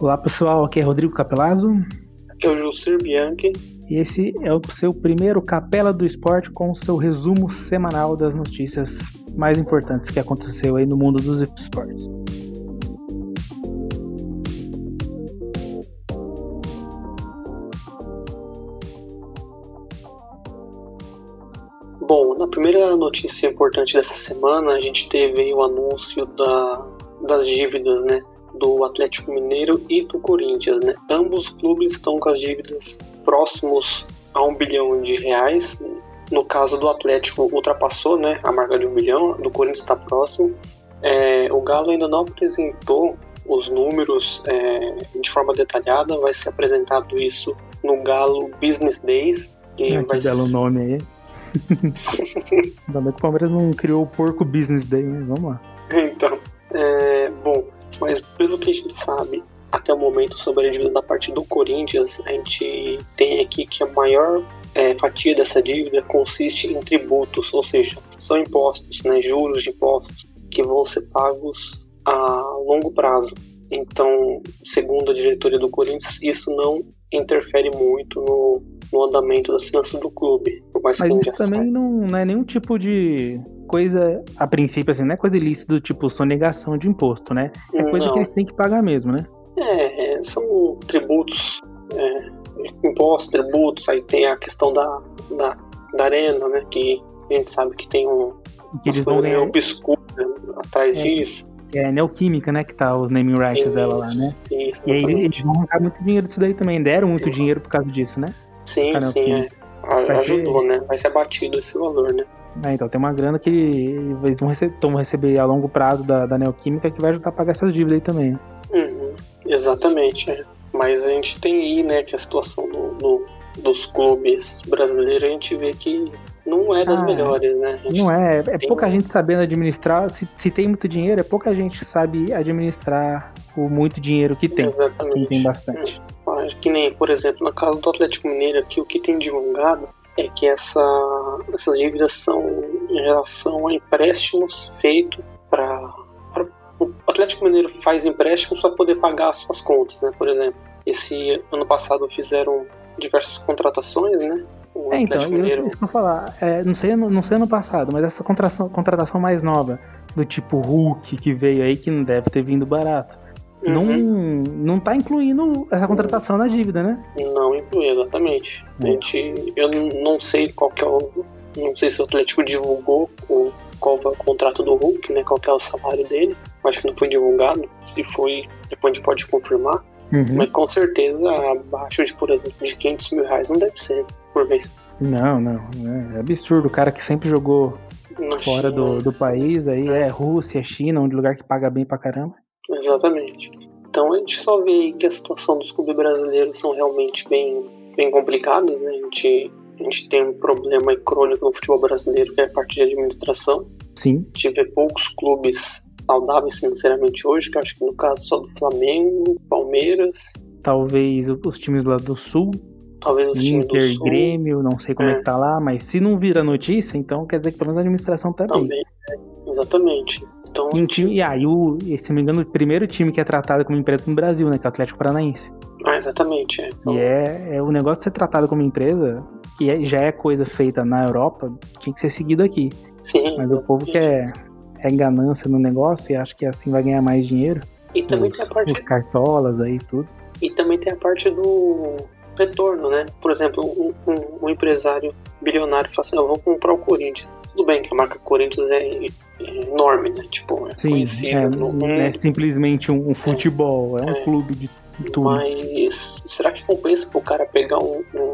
Olá pessoal, aqui é Rodrigo Capelazzo. Aqui é o Jusir Bianchi. E esse é o seu primeiro Capela do Esporte com o seu resumo semanal das notícias mais importantes que aconteceu aí no mundo dos esportes. Bom, na primeira notícia importante dessa semana, a gente teve o anúncio da, das dívidas, né? Do Atlético Mineiro e do Corinthians. Né? Ambos os clubes estão com as dívidas próximos a um bilhão de reais. No caso do Atlético, ultrapassou né, a marca de um bilhão, do Corinthians está próximo. É, o Galo ainda não apresentou os números é, de forma detalhada, vai ser apresentado isso no Galo Business Days. E ah, vai... Que belo nome aí. Ainda bem que o Palmeiras não criou o porco Business Day, né? Vamos lá. Então, é, bom, mas pelo que a gente sabe até o momento sobre a dívida da parte do Corinthians, a gente tem aqui que a maior é, fatia dessa dívida consiste em tributos, ou seja, são impostos, né, juros de impostos que vão ser pagos a longo prazo. Então, segundo a diretoria do Corinthians, isso não interfere muito no, no andamento das finanças do clube. Mas isso também não, não é nenhum tipo de coisa, a princípio, assim, não é coisa ilícita do tipo sonegação de imposto, né? É coisa não. que eles têm que pagar mesmo, né? É, é são tributos, é, impostos, tributos, aí tem a questão da, da, da, arena, né? Que a gente sabe que tem um. Que eles vão ganhar... obscuro né, atrás é. disso. É Neoquímica, né? Que tá os naming rights isso, dela lá, né? Isso, e aí eles vão arrancar muito dinheiro disso daí também. Deram muito dinheiro por causa disso, né? Sim, sim, é. Ajudou, ser... né? Vai ser abatido esse valor, né? É, então tem uma grana que eles vão receber, vão receber a longo prazo da, da Neoquímica que vai ajudar a pagar essas dívidas aí também. Uhum, exatamente, é. Mas a gente tem aí, né, que a situação do, do, dos clubes brasileiros, a gente vê que não é das ah, melhores, né? Não é, é pouca gente sabendo administrar. Se, se tem muito dinheiro, é pouca gente que sabe administrar o muito dinheiro que tem. Exatamente. Que tem bastante. Hum. Que nem, por exemplo, na casa do Atlético Mineiro aqui, o que tem divulgado é que essa, essas dívidas são em relação a empréstimos feitos para. O Atlético Mineiro faz empréstimos para poder pagar as suas contas, né? Por exemplo, esse ano passado fizeram diversas contratações, né? O é, então, Mineiro... eu, eu falar, é, não, sei, não sei ano passado, mas essa contratação, contratação mais nova, do tipo Hulk que veio aí, que não deve ter vindo barato Uhum. Não, não tá incluindo essa contratação na dívida, né? Não inclui, exatamente. A gente, eu não sei qual que é o. Não sei se o Atlético divulgou o, qual é o contrato do Hulk, né? Qual é o salário dele. Acho que não foi divulgado. Se foi, depois a gente pode confirmar. Uhum. Mas com certeza abaixo de, por exemplo, de 500 mil reais não deve ser por mês. Não, não. É absurdo. O cara que sempre jogou Na fora do, do país, aí é Rússia, China, onde lugar que paga bem pra caramba. Exatamente. Então a gente só vê que a situação dos clubes brasileiros são realmente bem, bem complicadas, né? A gente, a gente tem um problema crônico no futebol brasileiro que é a parte de administração. Sim. A gente vê poucos clubes saudáveis financeiramente hoje, que acho que no caso só do Flamengo, Palmeiras. Talvez os times lá do Sul. Talvez os Inter, times do Sul. Grêmio, não sei como é. é que tá lá, mas se não vira notícia, então quer dizer que pelo menos a administração tá Também, bem. É, exatamente. Então, e, um time, e aí, o, se não me engano, o primeiro time que é tratado como empresa no Brasil, né? Que é o Atlético Paranaense. Ah, exatamente. É. E é, é o negócio de ser tratado como empresa, que é, já é coisa feita na Europa, tinha que ser seguido aqui. Sim. Mas o povo quer é ganância no negócio e acha que assim vai ganhar mais dinheiro. E também os, tem a parte. Os cartolas aí tudo. E também tem a parte do retorno, né? Por exemplo, um, um, um empresário bilionário fala assim: eu vou comprar o Corinthians. Tudo bem que a marca Corinthians é enorme, né? Tipo, é Sim, conhecido é, no mundo. Não é simplesmente um, um futebol, é, é um clube de tudo. Mas será que compensa pro cara pegar um, um,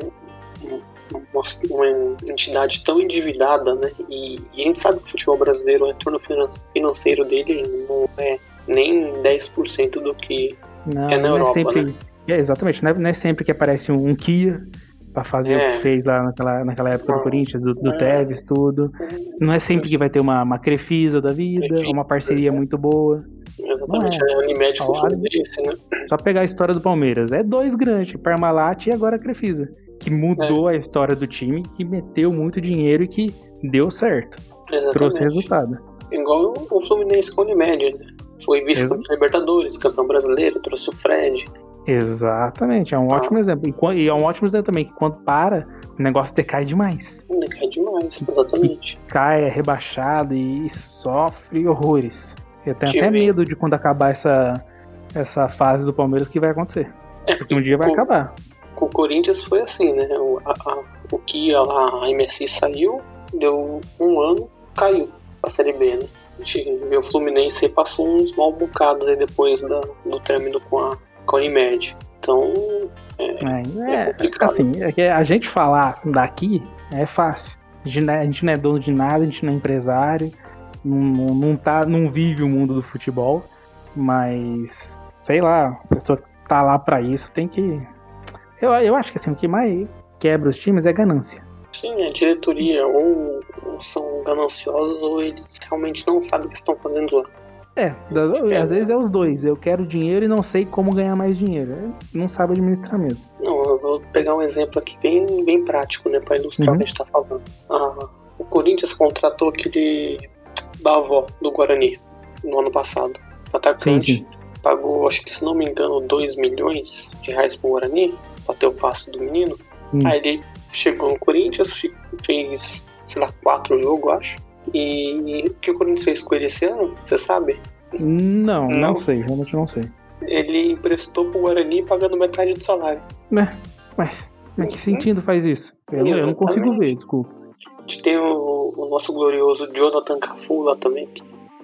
uma, uma, entidade tão endividada, né? E, e, a gente sabe que o futebol brasileiro, o retorno financeiro dele não é nem 10% do que não, é na Europa, é sempre, né? É, exatamente, não é, não é, sempre que aparece um, um Kia para fazer é. o que fez lá naquela, naquela época do Corinthians, do, do é. Tevez, tudo. Não é sempre que vai ter uma, uma Crefisa da vida, uma parceria muito boa. Exatamente, é. a Unimed com Fluminense, né? Só pegar a história do Palmeiras. É dois grandes, Parmalat e agora a Crefisa. Que mudou é. a história do time, que meteu muito dinheiro e que deu certo. Exatamente. Trouxe resultado. Igual o Fluminense com a Unimed, né? Foi vice-campeão da Libertadores, campeão brasileiro, trouxe o Fred. Exatamente, é um ah. ótimo exemplo. E é um ótimo exemplo também, que quando para, o negócio decai demais. Decai demais, exatamente. E cai, é rebaixado e sofre horrores. Eu tenho Tive. até medo de quando acabar essa, essa fase do Palmeiras que vai acontecer. É, porque um dia vai acabar. Com o Corinthians foi assim, né? O, a, a, o que a, a MSI saiu, deu um ano, caiu a Série B, né? A gente vê o Fluminense passou uns mal bocados aí depois da, do término com a, com a Unimed. Então, é, é, é assim, é que a gente falar daqui é fácil. A gente, não é, a gente não é dono de nada, a gente não é empresário, não, não, não, tá, não vive o mundo do futebol, mas sei lá, a pessoa que tá lá para isso tem que. Eu, eu acho que assim, o que mais quebra os times é ganância. Sim, a diretoria ou são gananciosos ou eles realmente não sabem o que estão fazendo lá. É, às vezes é os dois. Eu quero dinheiro e não sei como ganhar mais dinheiro. Não sabe administrar mesmo. Não, eu vou pegar um exemplo aqui bem, bem prático, né, para ilustrar uhum. o que a gente tá falando. Ah, o Corinthians contratou aquele da avó do Guarani no ano passado. O atacante sim, sim. pagou, acho que se não me engano, 2 milhões de reais pro Guarani pra ter o passe do menino. Hum. Aí ele chegou no Corinthians, fez, sei lá, quatro jogos, acho. E o que o Corinthians fez com ele esse ano, você sabe? Não, não, não sei, realmente não sei. Ele emprestou pro Guarani pagando metade do salário. É, mas, mas que sentido faz isso? Eu, eu, não consigo ver, desculpa. A gente tem o, o nosso glorioso Jonathan Cafu lá também.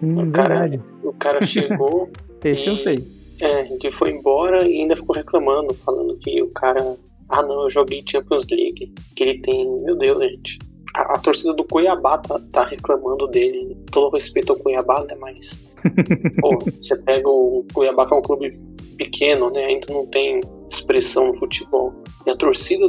Hum, o, cara, o cara chegou. Esse e, eu sei. É, que foi embora e ainda ficou reclamando, falando que o cara. Ah não, eu joguei Champions League. Que ele tem. Meu Deus, gente a, a, torcida do Cuiabá tá, tá, reclamando dele. Todo respeito ao Cuiabá, né? Mas. pô, você pega o Cuiabá, que é um clube pequeno, né? Ainda não tem expressão no futebol. E a torcida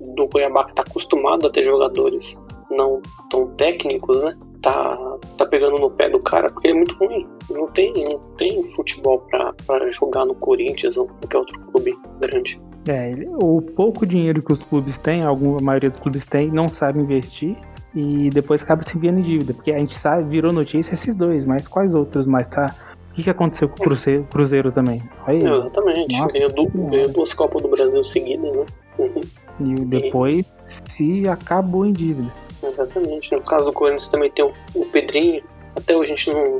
do Cuiabá, que tá acostumado a ter jogadores não tão técnicos, né? Tá, tá pegando no pé do cara porque ele é muito ruim. Não tem, não tem futebol para jogar no Corinthians ou qualquer outro clube grande. É, o pouco dinheiro que os clubes têm, a maioria dos clubes tem, não sabe investir e depois acaba se enviando em dívida, porque a gente sabe, virou notícia esses dois, mas quais outros mais tá? O que, que aconteceu com o Cruzeiro, Cruzeiro também? Aí, Exatamente, Nossa, ganhou, du ganhou duas Copas do Brasil seguidas, né? Uhum. E depois e... se acabou em dívida. Exatamente. No caso do Corinthians também tem o, o Pedrinho, até hoje a gente não.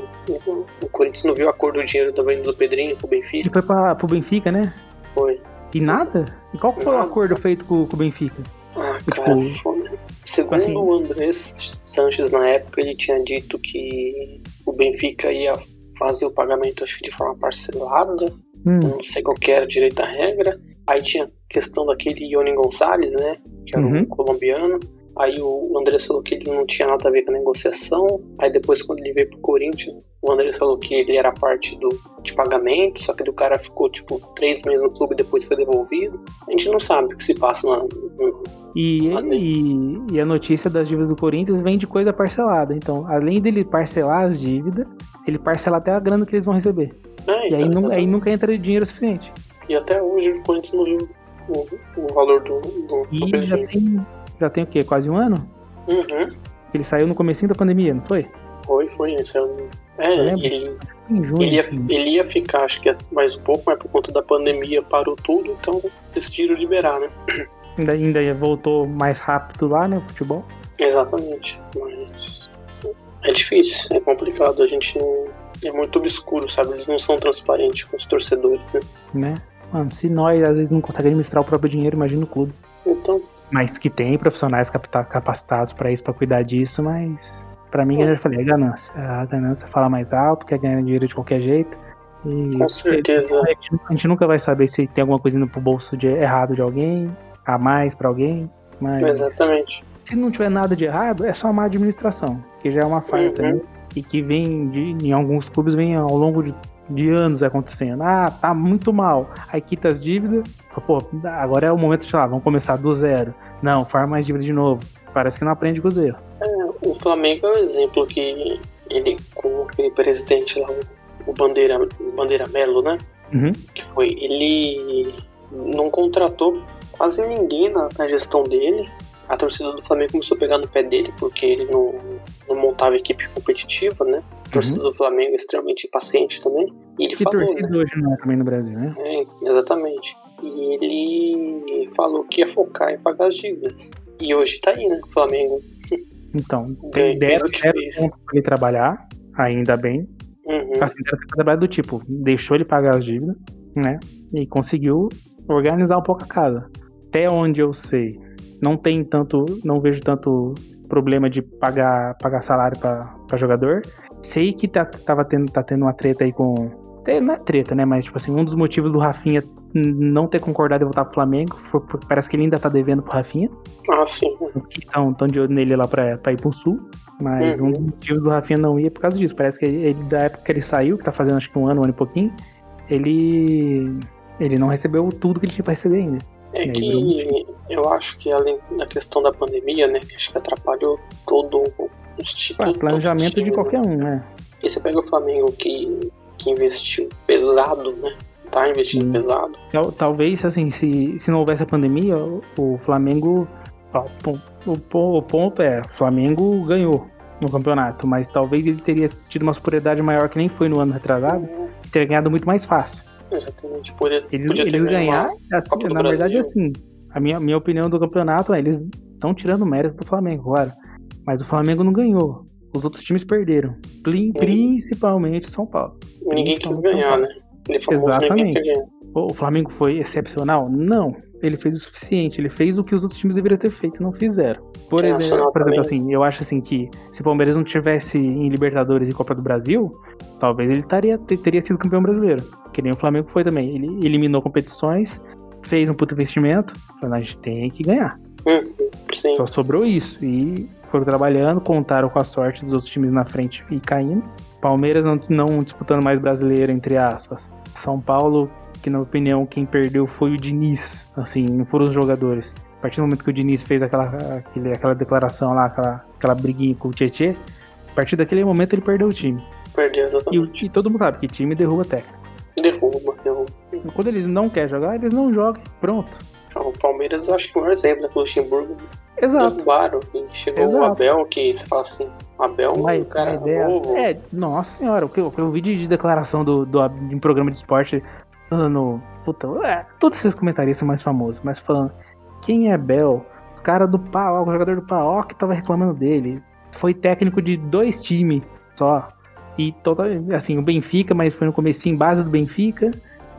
O Corinthians não viu a cor do dinheiro venda do Pedrinho pro Benfica. Ele foi pra, pro Benfica, né? Foi. E nada? E qual foi o acordo feito com, com o Benfica? Ah, tipo, cara, tipo, segundo assim? o Andrés Sanches na época, ele tinha dito que o Benfica ia fazer o pagamento, acho que de forma parcelada. Hum. Não sei qual que era direito a regra. Aí tinha questão daquele Ione Gonçalves, né? Que era uhum. um colombiano. Aí o André falou que ele não tinha nada a ver com a negociação. Aí depois, quando ele veio pro Corinthians, o André falou que ele era parte do, de pagamento, só que o cara ficou tipo três meses no clube e depois foi devolvido. A gente não sabe o que se passa na. e, e, e, a notícia das dívidas do Corinthians vem de coisa parcelada. Então, além dele parcelar as dívidas, ele parcela até a grana que eles vão receber. É, e aí, então, não, aí nunca entra dinheiro suficiente. E até hoje o Corinthians não viu o, o valor do, do, e do já tem já tem o quê? Quase um ano? Uhum. Ele saiu no comecinho da pandemia, não foi? Foi, foi. Ele saiu... É, ele, junho, ele, ia, ele ia ficar, acho que mais um pouco, mas por conta da pandemia parou tudo, então decidiram liberar, né? Ainda, ainda voltou mais rápido lá, né, o futebol? Exatamente, mas é difícil, é complicado, a gente não... É muito obscuro, sabe? Eles não são transparentes com os torcedores, né? Né? Mano, se nós às vezes não conseguimos administrar o próprio dinheiro, imagina o clube. Então, mas que tem profissionais capacitados para isso, para cuidar disso, mas para mim, é. eu já falei, é ganância. A ganância fala mais alto, quer ganhar dinheiro de qualquer jeito. E Com certeza. A gente nunca vai saber se tem alguma coisa indo pro bolso de errado de alguém, a mais para alguém. Mas Exatamente. Se não tiver nada de errado, é só má administração, que já é uma falha uhum. também. E que vem de, em alguns clubes vem ao longo de de anos acontecendo. Ah, tá muito mal. Aí quita as dívidas. Pô, agora é o momento de lá, vamos começar do zero. Não, farma mais dívida de novo. Parece que não aprende com os erros. É, o Flamengo é o exemplo que ele, com aquele presidente lá, o Bandeira, Bandeira Melo, né? Uhum. Que foi, ele não contratou quase ninguém na, na gestão dele. A torcida do Flamengo começou a pegar no pé dele porque ele não, não montava equipe competitiva, né? torcida uhum. do Flamengo é extremamente paciente também. E ele que falou, torcida né? hoje não é também no Brasil, né? É, exatamente. E ele falou que ia focar em pagar as dívidas. E hoje tá aí, né? O Flamengo. Então, tem 10 pontos pra ele trabalhar, ainda bem. Uhum. Assim, era trabalhar do tipo, deixou ele pagar as dívidas, né? E conseguiu organizar um pouco a casa. Até onde eu sei, não tem tanto, não vejo tanto problema de pagar, pagar salário para jogador. Sei que tá, tava tendo, tá tendo uma treta aí com. Não é treta, né? Mas, tipo assim, um dos motivos do Rafinha não ter concordado em voltar pro Flamengo foi porque parece que ele ainda tá devendo pro Rafinha. Ah, sim. Então, tão de olho nele lá pra, pra ir pro Sul. Mas uhum. um dos motivos do Rafinha não ir é por causa disso. Parece que ele, da época que ele saiu, que tá fazendo acho que um ano, um ano e pouquinho, ele. Ele não recebeu tudo que ele tinha pra receber ainda. É que eu acho que além da questão da pandemia, né, acho que atrapalhou todo o instituto. Ah, planejamento de qualquer um, né? E você pega o Flamengo que, que investiu pesado, né? Tá investindo Sim. pesado. Talvez, assim, se, se não houvesse a pandemia, o, Flamengo. Ó, o, o, o ponto é, o Flamengo ganhou no campeonato, mas talvez ele teria tido uma superioridade maior que nem foi no ano retrasado, uhum. teria ganhado muito mais fácil. Exatamente. Podia, eles podia eles ganhar, assim, na verdade, assim, a minha, minha opinião do campeonato é eles estão tirando mérito do Flamengo, claro. Mas o Flamengo não ganhou. Os outros times perderam. Principalmente São Paulo. Ninguém quis ganhar, né? Exatamente. O Flamengo foi excepcional? Não. Ele fez o suficiente. Ele fez o que os outros times deveriam ter feito e não fizeram. Por, exemplo, por exemplo, assim, eu acho assim que se o Palmeiras não tivesse em Libertadores e Copa do Brasil, talvez ele taria, teria sido campeão brasileiro. Que nem o Flamengo foi também. Ele eliminou competições, fez um puto investimento, falou, a gente tem que ganhar. Uhum, Só sobrou isso. E foram trabalhando, contaram com a sorte dos outros times na frente e caindo. Palmeiras não, não disputando mais brasileiro, entre aspas. São Paulo, que na opinião quem perdeu foi o Diniz, assim, não foram os jogadores. A partir do momento que o Diniz fez aquela, aquele, aquela declaração lá, aquela, aquela briguinha com o Tietê, a partir daquele momento ele perdeu o time. Perdeu, exatamente. E, e todo mundo sabe que time derruba técnico. Derruba, derruba. Quando eles não querem jogar, eles não jogam. Pronto. O Palmeiras acho que é um exemplo, né? O Luxemburgo Exato. derrubaram. E chegou Exato. o Abel, que você fala assim, Abel um cara ideia, novo. É, nossa senhora, o que, eu vi de, de declaração do, do, de um programa de esporte falando. Puta, é, todos esses comentaristas mais famosos, mas falando quem é Bel? Os caras do Pau, o jogador do Pau, que tava reclamando dele. Foi técnico de dois times só. E toda, assim, o Benfica, mas foi no começo em base do Benfica.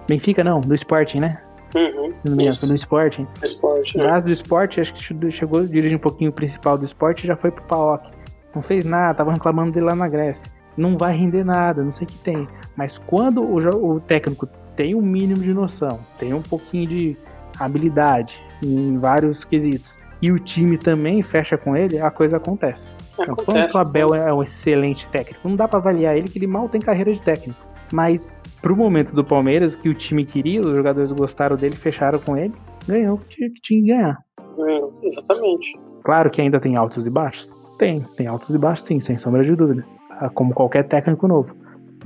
Benfica não, do Sporting, né? Uhum, no foi no Sporting. Esporte? Base do Sporting, acho que chegou a dirigir um pouquinho o principal do Sporting e já foi pro PAOK. Não fez nada, tava reclamando dele lá na Grécia. Não vai render nada, não sei o que tem. Mas quando o, o técnico tem um mínimo de noção, tem um pouquinho de habilidade em vários quesitos, e o time também fecha com ele, a coisa acontece. Acontece. O Abel é um excelente técnico, não dá para avaliar ele que ele mal tem carreira de técnico. Mas pro momento do Palmeiras, que o time queria, os jogadores gostaram dele, fecharam com ele, ganhou o que tinha que ganhar. É, exatamente. Claro que ainda tem altos e baixos. Tem, tem altos e baixos sim, sem sombra de dúvida. Ah, como qualquer técnico novo.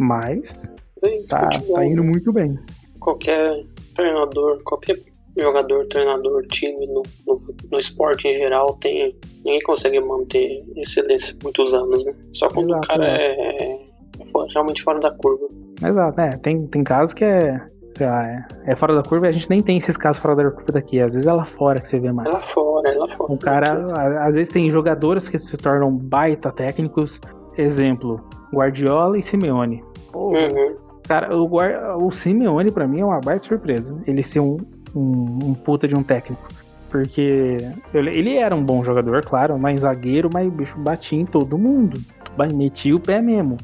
Mas sim, tá, tá indo muito bem. Qualquer treinador, qualquer jogador, treinador, time no, no, no, esporte em geral tem. Ninguém consegue manter excelência muitos anos, né? Só quando Exato, o cara é, é, realmente fora da curva. Exato, é. Tem, tem casos que é. Lá, é, é, fora da curva e a gente nem tem esses casos fora da curva daqui. Às vezes é lá fora que você vê mais. É lá fora, é lá fora. O cara, às vezes tem jogadores que se tornam baita técnicos. Exemplo, Guardiola e Simeone. Uhum. Cara, o, o Simeone pra mim é uma baita surpresa. Ele ser um, um, um puta de um técnico. Porque ele era um bom jogador, claro, mas zagueiro, mas o bicho batia em todo mundo. Metia o pé mesmo.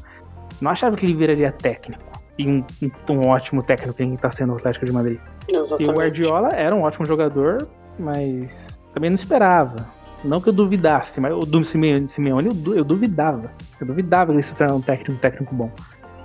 Não achava que ele viraria técnico. E um, um ótimo técnico que está sendo o Atlético de Madrid. Exatamente. E o Guardiola era um ótimo jogador, mas também não esperava. Não que eu duvidasse, mas o do Simeone, Simeone eu, duvidava. Eu duvidava ele se tornar um técnico, um técnico bom.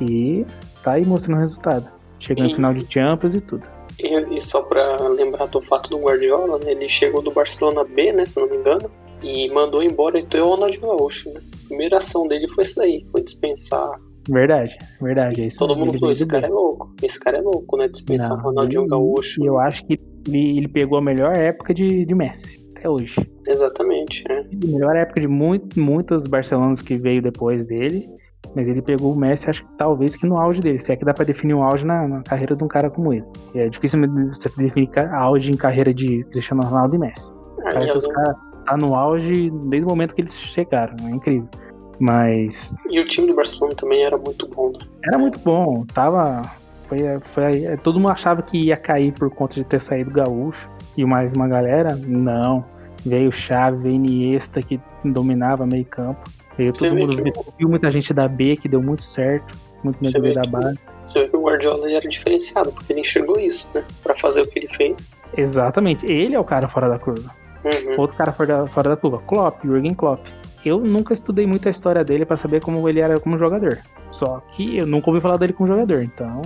E tá aí mostrando o resultado. Chegando no final de Champions e tudo. E, e só pra lembrar do fato do Guardiola, né, ele chegou do Barcelona B, né, se não me engano, e mandou embora então, o Ronaldinho Gaúcho, né? A primeira ação dele foi isso daí, foi dispensar Verdade, verdade. É isso Todo mundo falou, esse cara é louco. Esse cara é louco, né? Dispensar o Ronaldinho Gaúcho. E eu acho que ele, ele, pegou a melhor época de, de Messi, até hoje. Exatamente, é. A melhor época de muito, muitos barcelonos que veio depois dele. Mas ele pegou o Messi, acho que talvez que no auge dele. Se é que dá pra definir um auge na, na carreira de um cara como ele. É difícil você definir auge em carreira de Cristiano Ronaldo e Messi. É, Parece que os caras tá no auge desde o momento que eles chegaram. É incrível. Mas. E o time do Barcelona também era muito bom, né? Era muito bom. Tava. Foi, foi, todo mundo achava que ia cair por conta de ter saído Gaúcho e mais uma galera. Não. Veio Chave, veio Iniesta que dominava meio campo. Veio todo mundo, que... viu muita gente da B que deu muito certo. Muito meio da base. Você vê que o Guardiola era diferenciado, porque ele enxergou isso, né? Pra fazer o que ele fez. Exatamente. Ele é o cara fora da curva. Uhum. Outro cara fora da, fora da curva. Klopp, Jürgen Klopp. Eu nunca estudei muito a história dele para saber como ele era como jogador. Só que eu nunca ouvi falar dele como jogador. Então,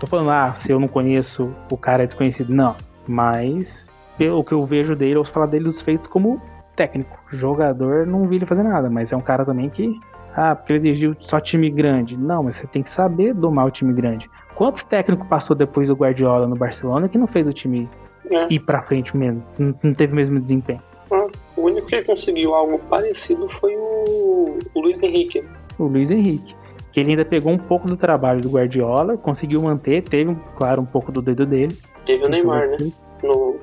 tô falando, ah, se eu não conheço, o cara é desconhecido. Não. Mas o que eu vejo dele, eu ouço falar dele dos feitos como técnico. Jogador, não vi ele fazer nada, mas é um cara também que. Ah, porque ele dirigiu só time grande. Não, mas você tem que saber domar o time grande. Quantos técnicos passou depois do Guardiola no Barcelona que não fez o time é. ir pra frente mesmo? Não, não teve o mesmo desempenho. Ah, o único que conseguiu algo parecido foi o, o Luiz Henrique. O Luiz Henrique. Que ele ainda pegou um pouco do trabalho do Guardiola, conseguiu manter, teve, claro, um pouco do dedo dele. Teve o Neymar, né? No,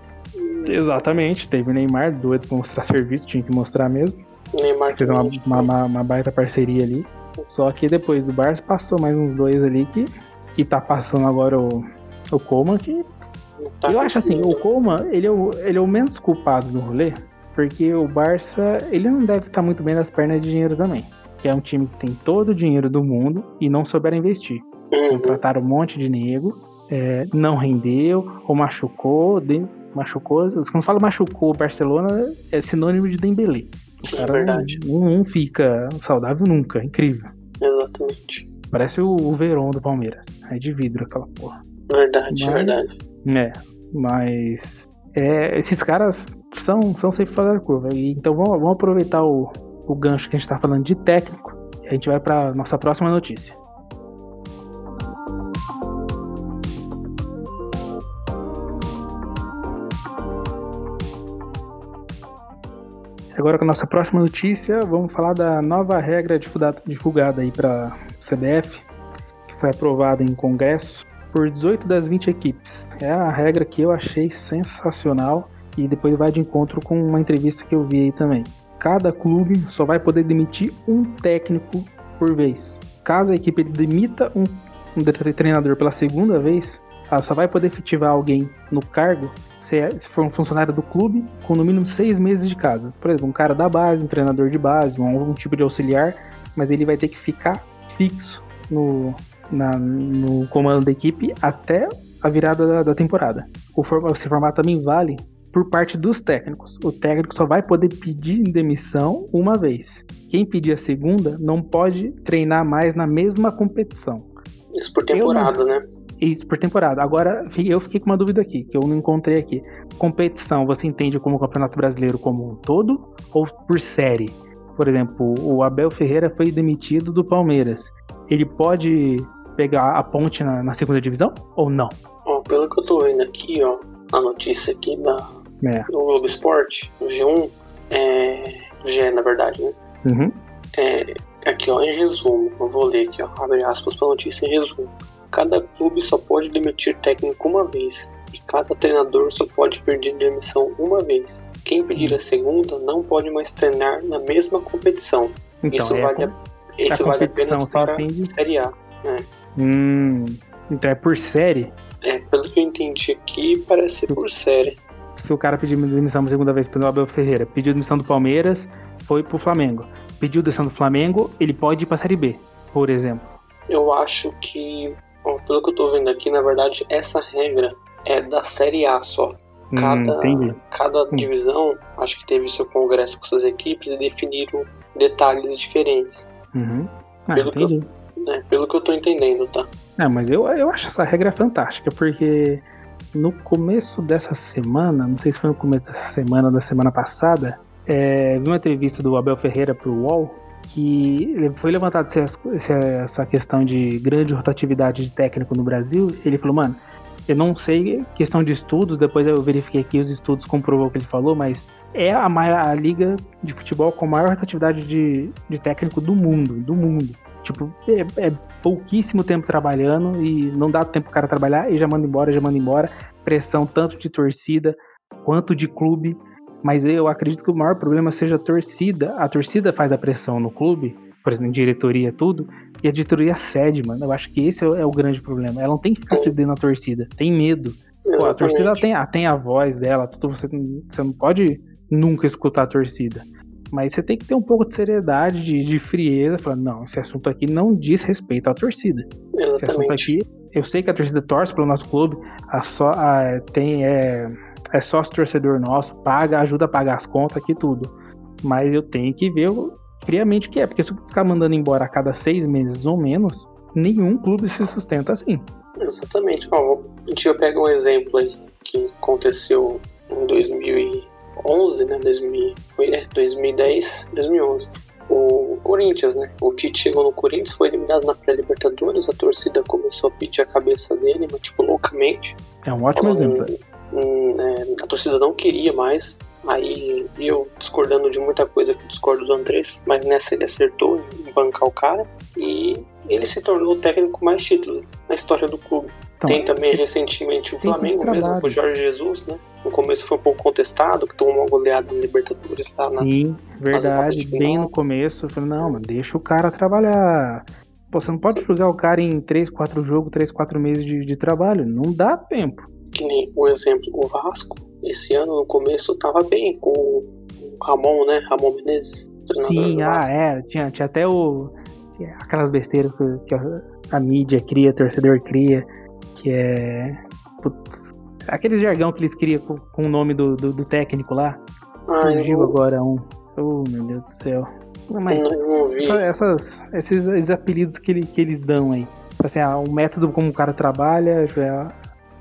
Exatamente, teve o Neymar, doido pra mostrar serviço, tinha que mostrar mesmo. Neymar fez uma, uma, uma, uma, baita parceria ali. Só que depois do Barça passou mais uns dois ali que, que tá passando agora o, o Coleman, que. Tá eu acho assim, o Coleman, ele é o, ele é o menos culpado do rolê, porque o Barça, ele não deve estar tá muito bem nas pernas de dinheiro também. Que é um time que tem todo o dinheiro do mundo e não souberam investir. Uhum. Contrataram um monte de nego, é, não rendeu, ou machucou, machucou. Quando fala machucou o Barcelona, é sinônimo de Dembélé. Sim, cara verdade. Não, não, fica saudável nunca, incrível. Exatamente. Parece o, o Verón do Palmeiras. É de vidro aquela porra. Verdade, mas, verdade. É, mas é, esses caras são, são sempre fora da curva. E, então vamos, vamos aproveitar o, o gancho que a gente tá falando de técnico. E a gente vai para nossa próxima notícia. Agora com a nossa próxima notícia, vamos falar da nova regra divulgada aí para CBF, que foi aprovada em congresso por 18 das 20 equipes. É a regra que eu achei sensacional e depois vai de encontro com uma entrevista que eu vi aí também. Cada clube só vai poder demitir um técnico por vez. Caso a equipe demita um, um treinador pela segunda vez, ela só vai poder efetivar alguém no cargo se, se for um funcionário do clube com no mínimo seis meses de casa. Por exemplo, um cara da base, um treinador de base, um, algum tipo de auxiliar, mas ele vai ter que ficar fixo no, na, no comando da equipe até a virada da, da temporada. O esse formato também vale por parte dos técnicos. O técnico só vai poder pedir demissão uma vez. Quem pedir a segunda não pode treinar mais na mesma competição. Isso por temporada, né? Isso, por temporada. Agora, eu fiquei com uma dúvida aqui, que eu não encontrei aqui. Competição, você entende como o Campeonato Brasileiro como um todo ou por série? Por exemplo, o Abel Ferreira foi demitido do Palmeiras. Ele pode pegar a ponte na, na segunda divisão ou não? Ó, pelo que eu tô vendo aqui, ó, a notícia aqui da, é. do Globo Esporte, do G1, é, G, na verdade, né? Uhum. É, aqui, ó, em resumo, eu vou ler aqui, ó, abre aspas pra notícia em resumo. Cada clube só pode demitir técnico uma vez e cada treinador só pode pedir demissão uma vez. Quem pedir a segunda não pode mais treinar na mesma competição. Então, isso é vale, a, isso vale apenas para a Série A. Né? Hum, então é por série? É, pelo que eu entendi aqui, parece ser por série. Se o cara pediu demissão uma segunda vez pelo Abel Ferreira, pediu demissão do Palmeiras, foi pro Flamengo. Pediu demissão do Flamengo, ele pode ir pra Série B, por exemplo. Eu acho que Bom, pelo que eu tô vendo aqui, na verdade, essa regra é da Série A só. Hum, cada, hum, cada divisão, acho que teve seu congresso com suas equipes e definiram detalhes diferentes. Uhum. Ah, pelo, que eu, é, pelo que eu tô entendendo, tá? É, mas eu, eu acho essa regra fantástica, porque no começo dessa semana, não sei se foi no começo dessa semana ou da semana passada, é, vi uma entrevista do Abel Ferreira pro UOL, que foi levantado essa questão de grande rotatividade de técnico no Brasil, ele falou, mano, eu não sei questão de estudos, depois eu verifiquei aqui os estudos comprovou o que ele falou, mas é a, maior, a liga de futebol com maior rotatividade de, de técnico do mundo, do mundo. Tipo, é, é, pouquíssimo tempo trabalhando e não dá tempo pro cara trabalhar e já manda embora, já manda embora. Pressão tanto de torcida quanto de clube. Mas eu acredito que o maior problema seja a torcida. A torcida faz a pressão no clube, por exemplo, em diretoria, tudo, e a diretoria cede, mano. Eu acho que esse é o grande problema. Ela não tem que ficar cedendo a torcida, tem medo. Pô, a torcida tem, tem a voz dela, tudo, você, você não pode nunca escutar a torcida. Mas você tem que ter um pouco de seriedade, de, de frieza, falando, não, esse assunto aqui não diz respeito à torcida. Exatamente. Esse assunto aqui, eu sei que a torcida torce pelo nosso clube, a só, a, tem, é, é sócio torcedor nosso, paga, ajuda a pagar as contas aqui, tudo. Mas eu tenho que ver friamente o que é, porque se eu ficar mandando embora a cada seis meses ou menos, nenhum clube se sustenta assim. Exatamente. Ó, a gente pega um exemplo aí que aconteceu em 2011, né? 2000, 2010, 2011. O Corinthians, né? O Tite chegou no Corinthians, foi eliminado na pré-Libertadores, a torcida começou a pedir a cabeça dele, mas tipo loucamente. É um ótimo exemplo. Hum, é, a torcida não queria mais. Aí eu discordando de muita coisa que discordo do Andrés, mas nessa ele acertou em bancar o cara e ele se tornou o técnico mais títulos na história do clube. Então, tem também recentemente o Flamengo mesmo, com o Jorge Jesus, né? No começo foi um pouco contestado, que tomou uma goleada na Libertadores lá na. Sim, verdade. Bem no começo, eu falei, não, mano, deixa o cara trabalhar. Pô, você não pode jogar o cara em 3, 4 jogos, 3, 4 meses de, de trabalho. Não dá tempo que nem o exemplo, o Vasco, esse ano no começo tava bem com o Ramon, né? Ramon Menezes. Sim, ah, é. Tinha, tinha até o. Aquelas besteiras que, que a, a, mídia cria, torcedor cria, que é. Putz, aqueles jargão que eles criam com, com o nome do, do, do técnico lá. Ah, eu... agora um. Oh, meu Deus do céu. Mas essas, esses, esses, apelidos que, ele, que eles dão aí. Assim, ah, o método como o cara trabalha,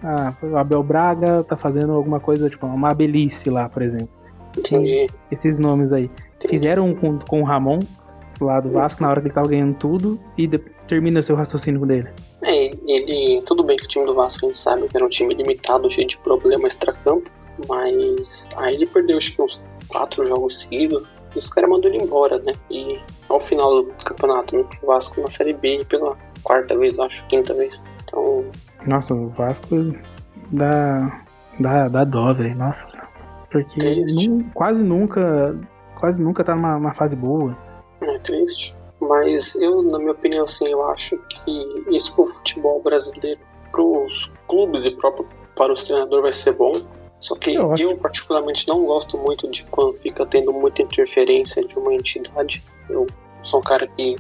ah, o Abel Braga tá fazendo alguma coisa, tipo, uma abelice lá, por exemplo. Entendi. Esses nomes aí. Entendi. Fizeram um com, com o Ramon, lá do Vasco, na hora que ele tava ganhando tudo, e termina seu raciocínio com dele. É, ele. Tudo bem que o time do Vasco a gente sabe que era um time limitado, cheio de problemas extra-campo, mas aí ele perdeu acho que uns quatro jogos seguidos. E os caras mandou ele embora, né? E ao final do campeonato, né? O Vasco na Série B pela quarta vez, acho, quinta vez. Então, nossa, o Vasco dá, dá, dá dó, velho. Nossa. Porque num, quase nunca. Quase nunca tá numa, numa fase boa. É triste. Mas eu, na minha opinião, assim, eu acho que isso pro futebol brasileiro, pros clubes e próprio para os treinadores vai ser bom. Só que eu, eu, particularmente não gosto muito de quando fica tendo muita interferência de uma entidade. Eu sou um cara que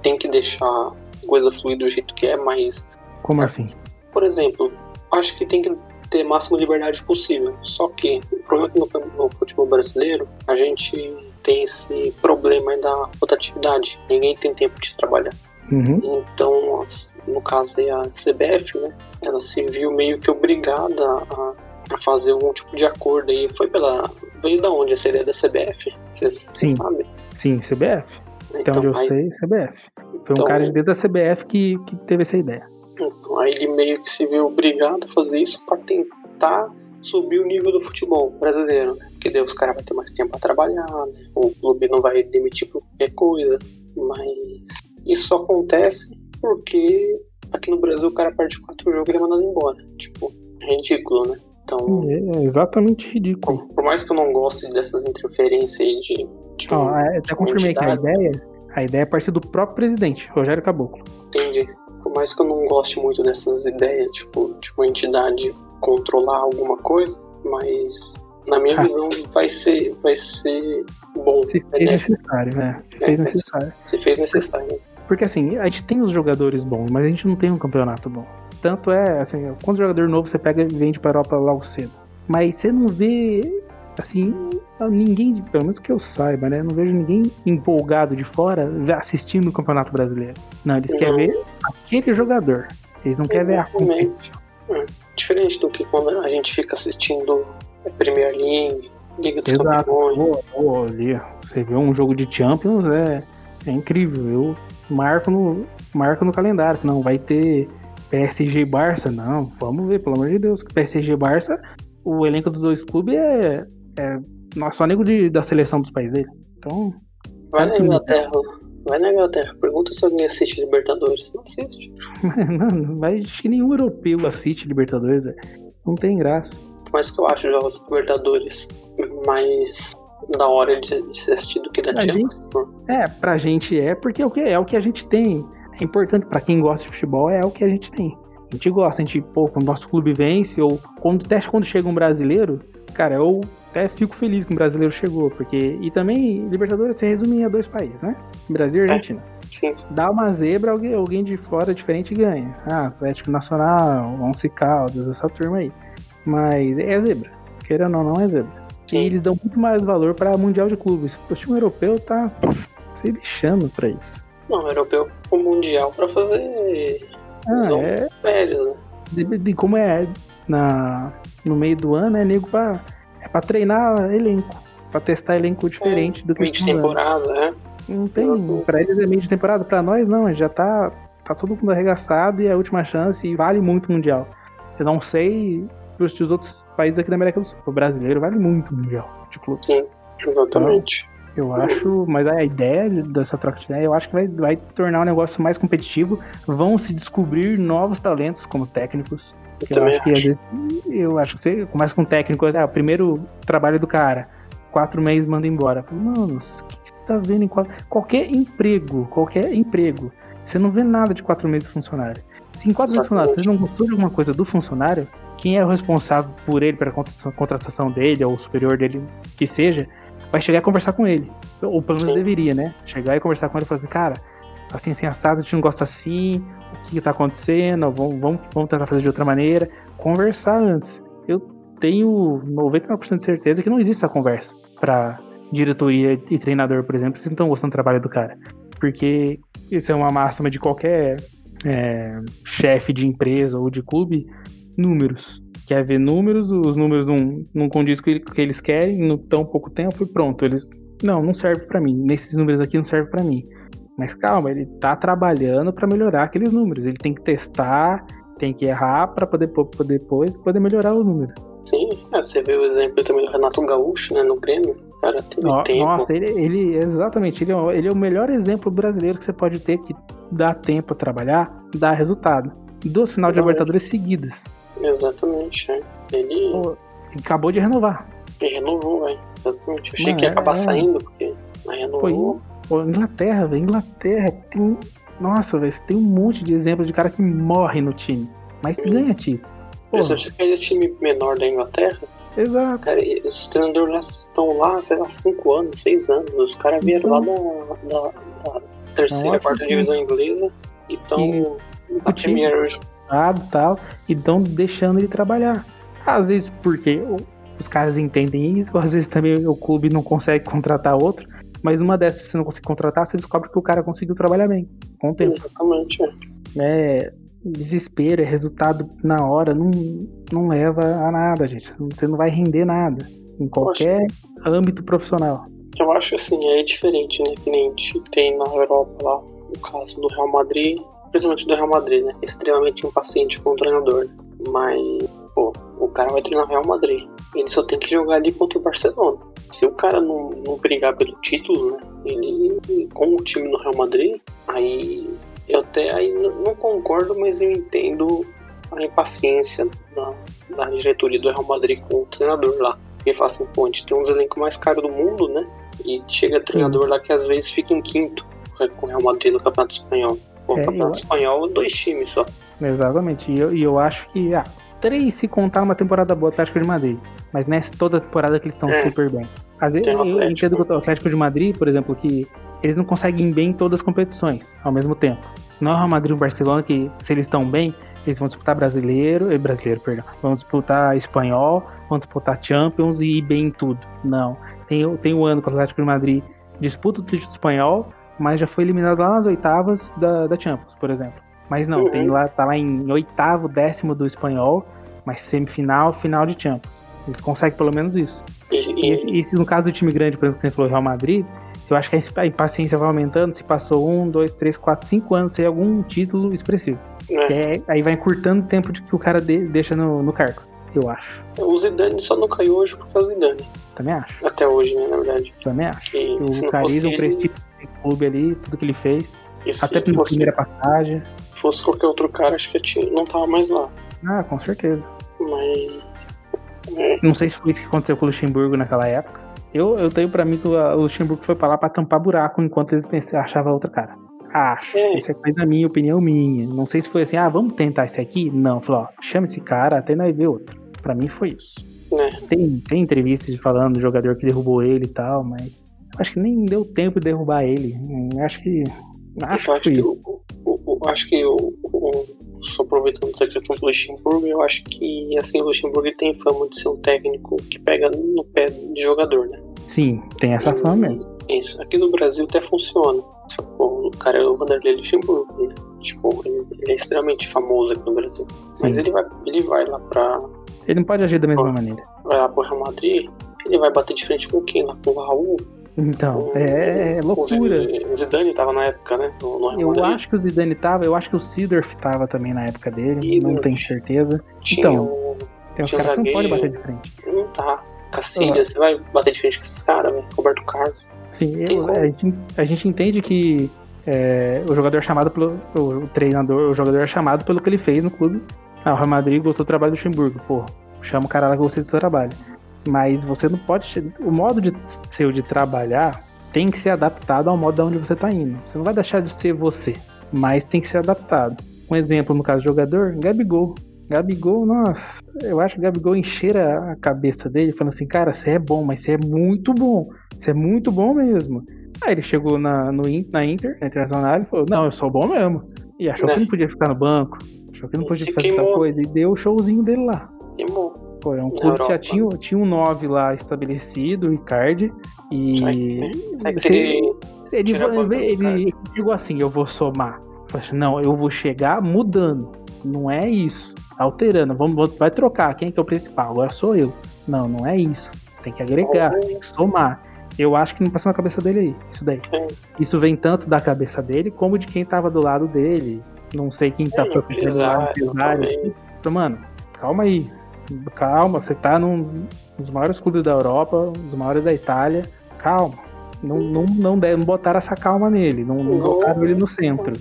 tem que deixar coisa fluir do jeito que é, mas. Como assim? Por exemplo, acho que tem que ter a máxima liberdade possível. Só que o problema é que no, no futebol brasileiro a gente tem esse problema da rotatividade. Ninguém tem tempo de trabalhar. Uhum. Então, no caso da CBF, né, ela se viu meio que obrigada a, a, fazer algum tipo de acordo aí. Foi pela. Veio da onde essa ideia da CBF? Vocês sabem? Sim, CBF. Então, onde eu aí, sei, CBF. Foi então, um cara de dentro da CBF que, que teve essa ideia. Aí ele meio que se vê obrigado a fazer isso para tentar subir o nível do futebol brasileiro, né? Porque daí os caras vão ter mais tempo para trabalhar, né? o clube não vai demitir por qualquer coisa. Mas isso só acontece porque aqui no Brasil o cara perde quatro jogos e ele é mandado embora. Tipo, é ridículo, né? Então, é exatamente ridículo. Por, mais que eu não goste dessas interferências aí de. de oh, é, já confirmei que a ideia, a ideia é partir do próprio presidente, Rogério Caboclo. Entendi por mais que eu não goste muito dessas ideias, tipo, de uma entidade controlar alguma coisa, mas na minha ah. visão vai ser, vai ser bom. Se fez né? necessário, né? Se fez é, necessário. Se fez necessário. Porque assim, a gente tem os jogadores bons, mas a gente não tem um campeonato bom. Tanto é, assim, quando jogador novo você pega e vende para a Europa logo cedo. Mas você não vê assim, ninguém, pelo menos que eu saiba, né? Não vejo ninguém empolgado de fora assistindo o Campeonato Brasileiro. Não, eles não. querem ver aquele jogador. Eles não querem ver a competição. É. Diferente do que quando a gente fica assistindo a Premier League, Liga dos Exato. Campeões. Ali, você vê um jogo de Champions, é, é incrível. Eu marco no, marco no calendário que não vai ter PSG Barça. Não, vamos ver, pelo amor de Deus. PSG Barça, o elenco dos dois clubes é é, só nego de, da seleção dos países dele. Então. Vai na Inglaterra. Vai na Inglaterra, pergunta se alguém assiste Libertadores. Não assiste. Mano, mas acho que nenhum europeu assiste Libertadores. Não tem graça. Mais que eu acho jogos Libertadores mais da hora de, de ser assistido que da pra gente, É, pra gente é, porque é o que, é o que a gente tem. É importante para quem gosta de futebol, é o que a gente tem. A gente gosta, a gente, pô, quando o nosso clube vence, ou quando, até quando chega um brasileiro, cara, eu até fico feliz que um brasileiro chegou, porque. E também, Libertadores se resume a dois países, né? Brasil e é, Argentina. É, sim. Dá uma zebra, alguém, alguém de fora diferente ganha. Ah, Atlético Nacional, Once Caldas, essa turma aí. Mas é zebra. Querendo ou não, é zebra. Sim. E eles dão muito mais valor para Mundial de Clubes. O time europeu tá se lixando para isso. Não, o europeu o Mundial para fazer ah, é... férias, né? De, de, como é na, no meio do ano, é nego pra, pra treinar elenco. Pra testar elenco diferente é, do que meio de temporada, né? Não tem. Pra eles é meio de temporada, pra nós não, já tá, tá todo mundo arregaçado e é a última chance e vale muito o Mundial. Eu não sei pros outros países aqui da América do Sul. O brasileiro vale muito o Mundial de clube. Sim, exatamente. Então, eu acho, mas a ideia dessa troca de ideia, eu acho que vai, vai tornar o negócio mais competitivo. Vão se descobrir novos talentos como técnicos. Eu, eu acho, que vezes, eu acho que você começa com um técnico, é o primeiro trabalho do cara, quatro meses manda embora. Mano, o que você tá vendo em quatro... qualquer emprego, qualquer emprego, você não vê nada de quatro meses de funcionário. Se em quatro meses funcionário você não gostou de alguma coisa do funcionário, quem é o responsável por ele, pela contratação dele, ou o superior dele que seja, vai chegar e conversar com ele. Ou pelo menos Sim. deveria, né? Chegar e conversar com ele e falar assim, cara, assim, assim, assado, a gente não gosta assim, o que, que tá acontecendo, vamos, vamos, vamos tentar fazer de outra maneira. Conversar antes. Eu tenho 99% de certeza que não existe essa conversa para diretoria e treinador, por exemplo, se não estão gostando do trabalho do cara. Porque isso é uma máxima de qualquer é, chefe de empresa ou de clube, números quer ver números, os números não, não condiz com o que eles querem, no tão pouco tempo e pronto. Eles, não, não serve para mim. Nesses números aqui não serve para mim. Mas calma, ele tá trabalhando para melhorar aqueles números. Ele tem que testar, tem que errar para poder, depois poder melhorar os números. Sim, é, você vê o exemplo também do Renato Gaúcho, né, no Grêmio. Cara, teve no, tempo. Nossa, ele, ele exatamente, ele é, ele é o melhor exemplo brasileiro que você pode ter que dá tempo a trabalhar, dá resultado. Duas final de Libertadores seguidas. Exatamente, é. Ele. Pô, acabou de renovar. Ele renovou, velho. Exatamente. Achei Mano, que ia acabar é... saindo, porque. Renovou. Pô, Inglaterra, velho. Inglaterra tem. Nossa, velho, tem um monte de exemplos de cara que morre no time. Mas Sim. ganha título. Você acha que é time menor da Inglaterra? Exato. Cara, os treinadores estão lá, sei lá, 5 anos, 6 anos. Os caras vieram então, lá da, da, da terceira, quarta divisão inglesa e estão na Premier hoje tal, e estão deixando ele trabalhar. Às vezes porque os caras entendem isso, às vezes também o clube não consegue contratar outro, mas numa dessas se você não conseguir contratar, você descobre que o cara conseguiu trabalhar bem, com o tempo. Exatamente. É, desespero, é resultado na hora, não, não leva a nada, gente. Você não vai render nada em qualquer âmbito profissional. Eu acho assim, é diferente, né? Que nem a gente tem na Europa lá, o caso do Real Madrid, principalmente do Real Madrid, né? Extremamente impaciente com o treinador. Mas, pô, o cara vai treinar o Real Madrid. Ele só tem que jogar ali contra o Barcelona. Se o cara não, não brigar pelo título, né? Ele, com o time no Real Madrid, aí eu até aí não concordo, mas eu entendo a impaciência da, da diretoria do Real Madrid com o treinador lá. Ele fala assim, pô, a gente tem um dos elencos mais caros do mundo, né? E chega treinador lá que às vezes fica em quinto com o Real Madrid no Campeonato Espanhol. O é, Campeonato eu... Espanhol, dois times só. Exatamente. E eu, e eu acho que. Ah, três se contar uma temporada boa Atlético de Madrid. Mas nessa toda temporada que eles estão é. super bem. Às vezes eu, entendo que o Atlético de Madrid, por exemplo, que eles não conseguem bem em todas as competições ao mesmo tempo. Não é o Real Madrid e o Barcelona que, se eles estão bem, eles vão disputar brasileiro, eh, brasileiro, perdão, vão disputar espanhol, vão disputar Champions e ir bem em tudo. Não. Tem, tem o ano que o Atlético de Madrid disputa o título espanhol, mas já foi eliminado lá nas oitavas da, da Champions, por exemplo. Mas não, uhum. tem lá, tá lá em oitavo, décimo do espanhol, mas semifinal, final de Champions. Eles conseguem pelo menos isso. E, e, no caso do time grande, por exemplo, que você falou Real Madrid, eu acho que a impaciência vai aumentando, se passou um, dois, três, quatro, cinco anos sem algum título expressivo. É. É, aí vai encurtando o tempo de que o cara de, deixa no, no cargo, eu acho. O Zidane só não caiu hoje por causa do Zidane. Também acho. Até hoje, né, na verdade. Também acho. E, o carisma, o prestígio clube ali, tudo que ele fez. Até pela fosse, primeira passagem. Se fosse qualquer outro cara, acho que tinha, não tava mais lá. Ah, com certeza. Mas. É. Não sei se foi isso que aconteceu com o Luxemburgo naquela época. Eu, eu tenho pra mim que o Luxemburgo foi pra lá pra tampar buraco enquanto eles achavam outra cara. Acho. É. Isso é coisa minha, opinião minha. Não sei se foi assim, ah, vamos tentar esse aqui? Não, falou, ó, chama esse cara até nós ver outro. Pra mim foi isso. É. Tem, tem entrevistas falando do jogador que derrubou ele e tal, mas acho que nem deu tempo de derrubar ele. Acho que. Acho, acho que, o, o, o, acho que o, o, só aproveitando essa questão do Luxemburgo, eu acho que assim, o Luxemburgo tem fama de ser um técnico que pega no pé de jogador, né? Sim, tem essa e, fama mesmo. Isso. Aqui no Brasil até funciona. O cara é o Vanderlei Luxemburgo, né? Tipo, ele, ele, é extremamente famoso aqui no Brasil. Sim. Mas ele vai, ele vai lá pra. Ele não pode agir da mesma maneira. Vai lá pro Real Madrid, ele vai bater de frente com quem? Lá com o Raul. Então, com, é, é loucura. O Zidane tava na época, né? No, no eu acho que o Zidane tava, eu acho que o Sidorf tava também na época dele, não tenho certeza. então, o, tem uns caras que não podem bater de frente. Não tá. Cacilhas, uhum. você vai bater de frente com esses caras, velho. Roberto Carlos. Sim, eu, a, gente, a, gente, entende que é, o jogador é chamado pelo. O treinador, o jogador é chamado pelo que ele fez no clube. Ah, o Real Madrid gostou do trabalho do Luxemburgo. Pô, chama o cara lá que gostei do seu trabalho. Mas você não pode. O modo de seu de trabalhar tem que ser adaptado ao modo de onde você está indo. Você não vai deixar de ser você, mas tem que ser adaptado. Um exemplo no caso do jogador, Gabigol. Gabigol, nossa, eu acho que Gabigol encheira a cabeça dele, falando assim, cara, você é bom, mas você é muito bom. Você é muito bom mesmo. Aí ele chegou na, no, na Inter, na Internacional, e falou, não, eu sou bom mesmo. E achou né? que não podia ficar no banco, achou que não podia fazer essa coisa, e deu o showzinho dele lá. Queimou. Pô, é um clube que já tinha, tinha um 9 lá estabelecido, o Ricardo, e... Sai, sai ele, ele, ele, ele, ele assim, eu vou somar. Assim, não, eu vou chegar mudando. Não é isso. Alterando. Vamos, vai trocar. Quem é que é o principal? Agora sou eu. Não, não é isso. Tem que agregar, tem que somar. Eu acho que não passou na cabeça dele aí, isso daí. Sim. Isso vem tanto da cabeça dele como de quem tava do lado dele. Não sei quem tá protegendo lá empresário. Mano, calma aí. Calma, você tá num dos maiores clubes da Europa, um dos maiores da Itália. Calma. Não, não, não, não botaram essa calma nele, não, não botaram ele no centro.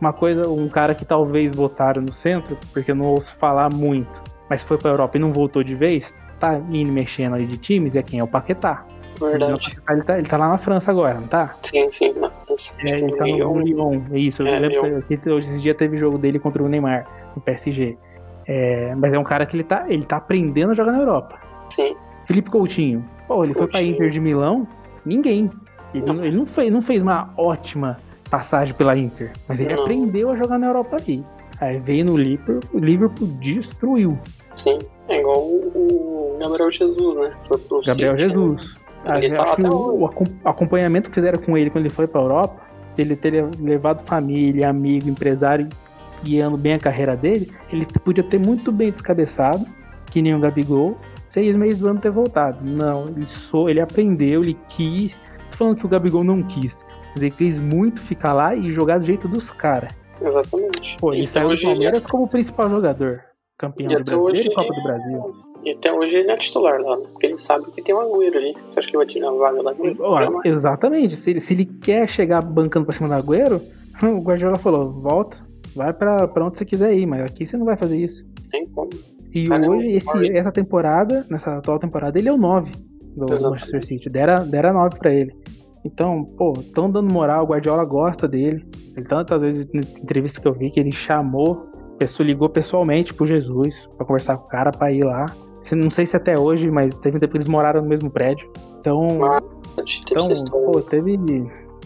Uma coisa, um cara que talvez botaram no centro, porque eu não ouço falar muito, mas foi pra Europa e não voltou de vez, tá indo mexendo aí de times, é quem? É o Paquetá. Verdade. Ele tá, ele tá lá na França agora, não tá? Sim, sim, na França. É, ele tá no Lyon. É isso. É, lembro que hoje esse dia teve jogo dele contra o Neymar, no PSG. É, mas é um cara que ele tá, ele tá aprendendo a jogar na Europa. Sim. Felipe Coutinho. Pô, ele Coutinho. foi pra Inter de Milão, ninguém. Ele não, ele não, fez, não fez uma ótima passagem pela Inter, mas ele não. aprendeu a jogar na Europa ali. Aí veio no Liverpool, o Liverpool destruiu. Sim, é igual o, Gabriel Jesus, né? Foi pro Gabriel City, Jesus. Né? Tá acho que o, o, acompanhamento que fizeram com ele quando ele foi pra Europa, ele ter levado família, amigo, empresário, guiando bem a carreira dele, ele podia ter muito bem descabeçado, que nem o Gabigol, seis meses do ano ter voltado. Não, ele, sou, ele aprendeu, ele quis. Tô falando que o Gabigol não quis, mas ele quis muito ficar lá e jogar do jeito dos caras. Exatamente. Pô, ele saiu do Palmeiras ele... como principal jogador. Campeão do Brasil e Copa do Brasil. E até hoje ele é titular lá, né? Porque ele sabe que tem um Agüero ali. Você acha que ele vai tirar a vaga lá? Ora, exatamente. Se ele, se ele quer chegar bancando pra cima do Agüero, o Guardiola falou: volta, vai pra, pra onde você quiser ir, mas aqui você não vai fazer isso. Tem como. E hoje, esse, essa temporada, nessa atual temporada, ele é o 9 do Exatamente. Manchester City. Dera, dera 9 pra ele. Então, pô, estão dando moral, o Guardiola gosta dele. Ele tantas vezes em entrevista que eu vi que ele chamou, pessoa ligou pessoalmente pro Jesus para conversar com o cara para ir lá. Não sei se até hoje, mas teve um tempo que eles moraram no mesmo prédio. Então, ah, então pô, teve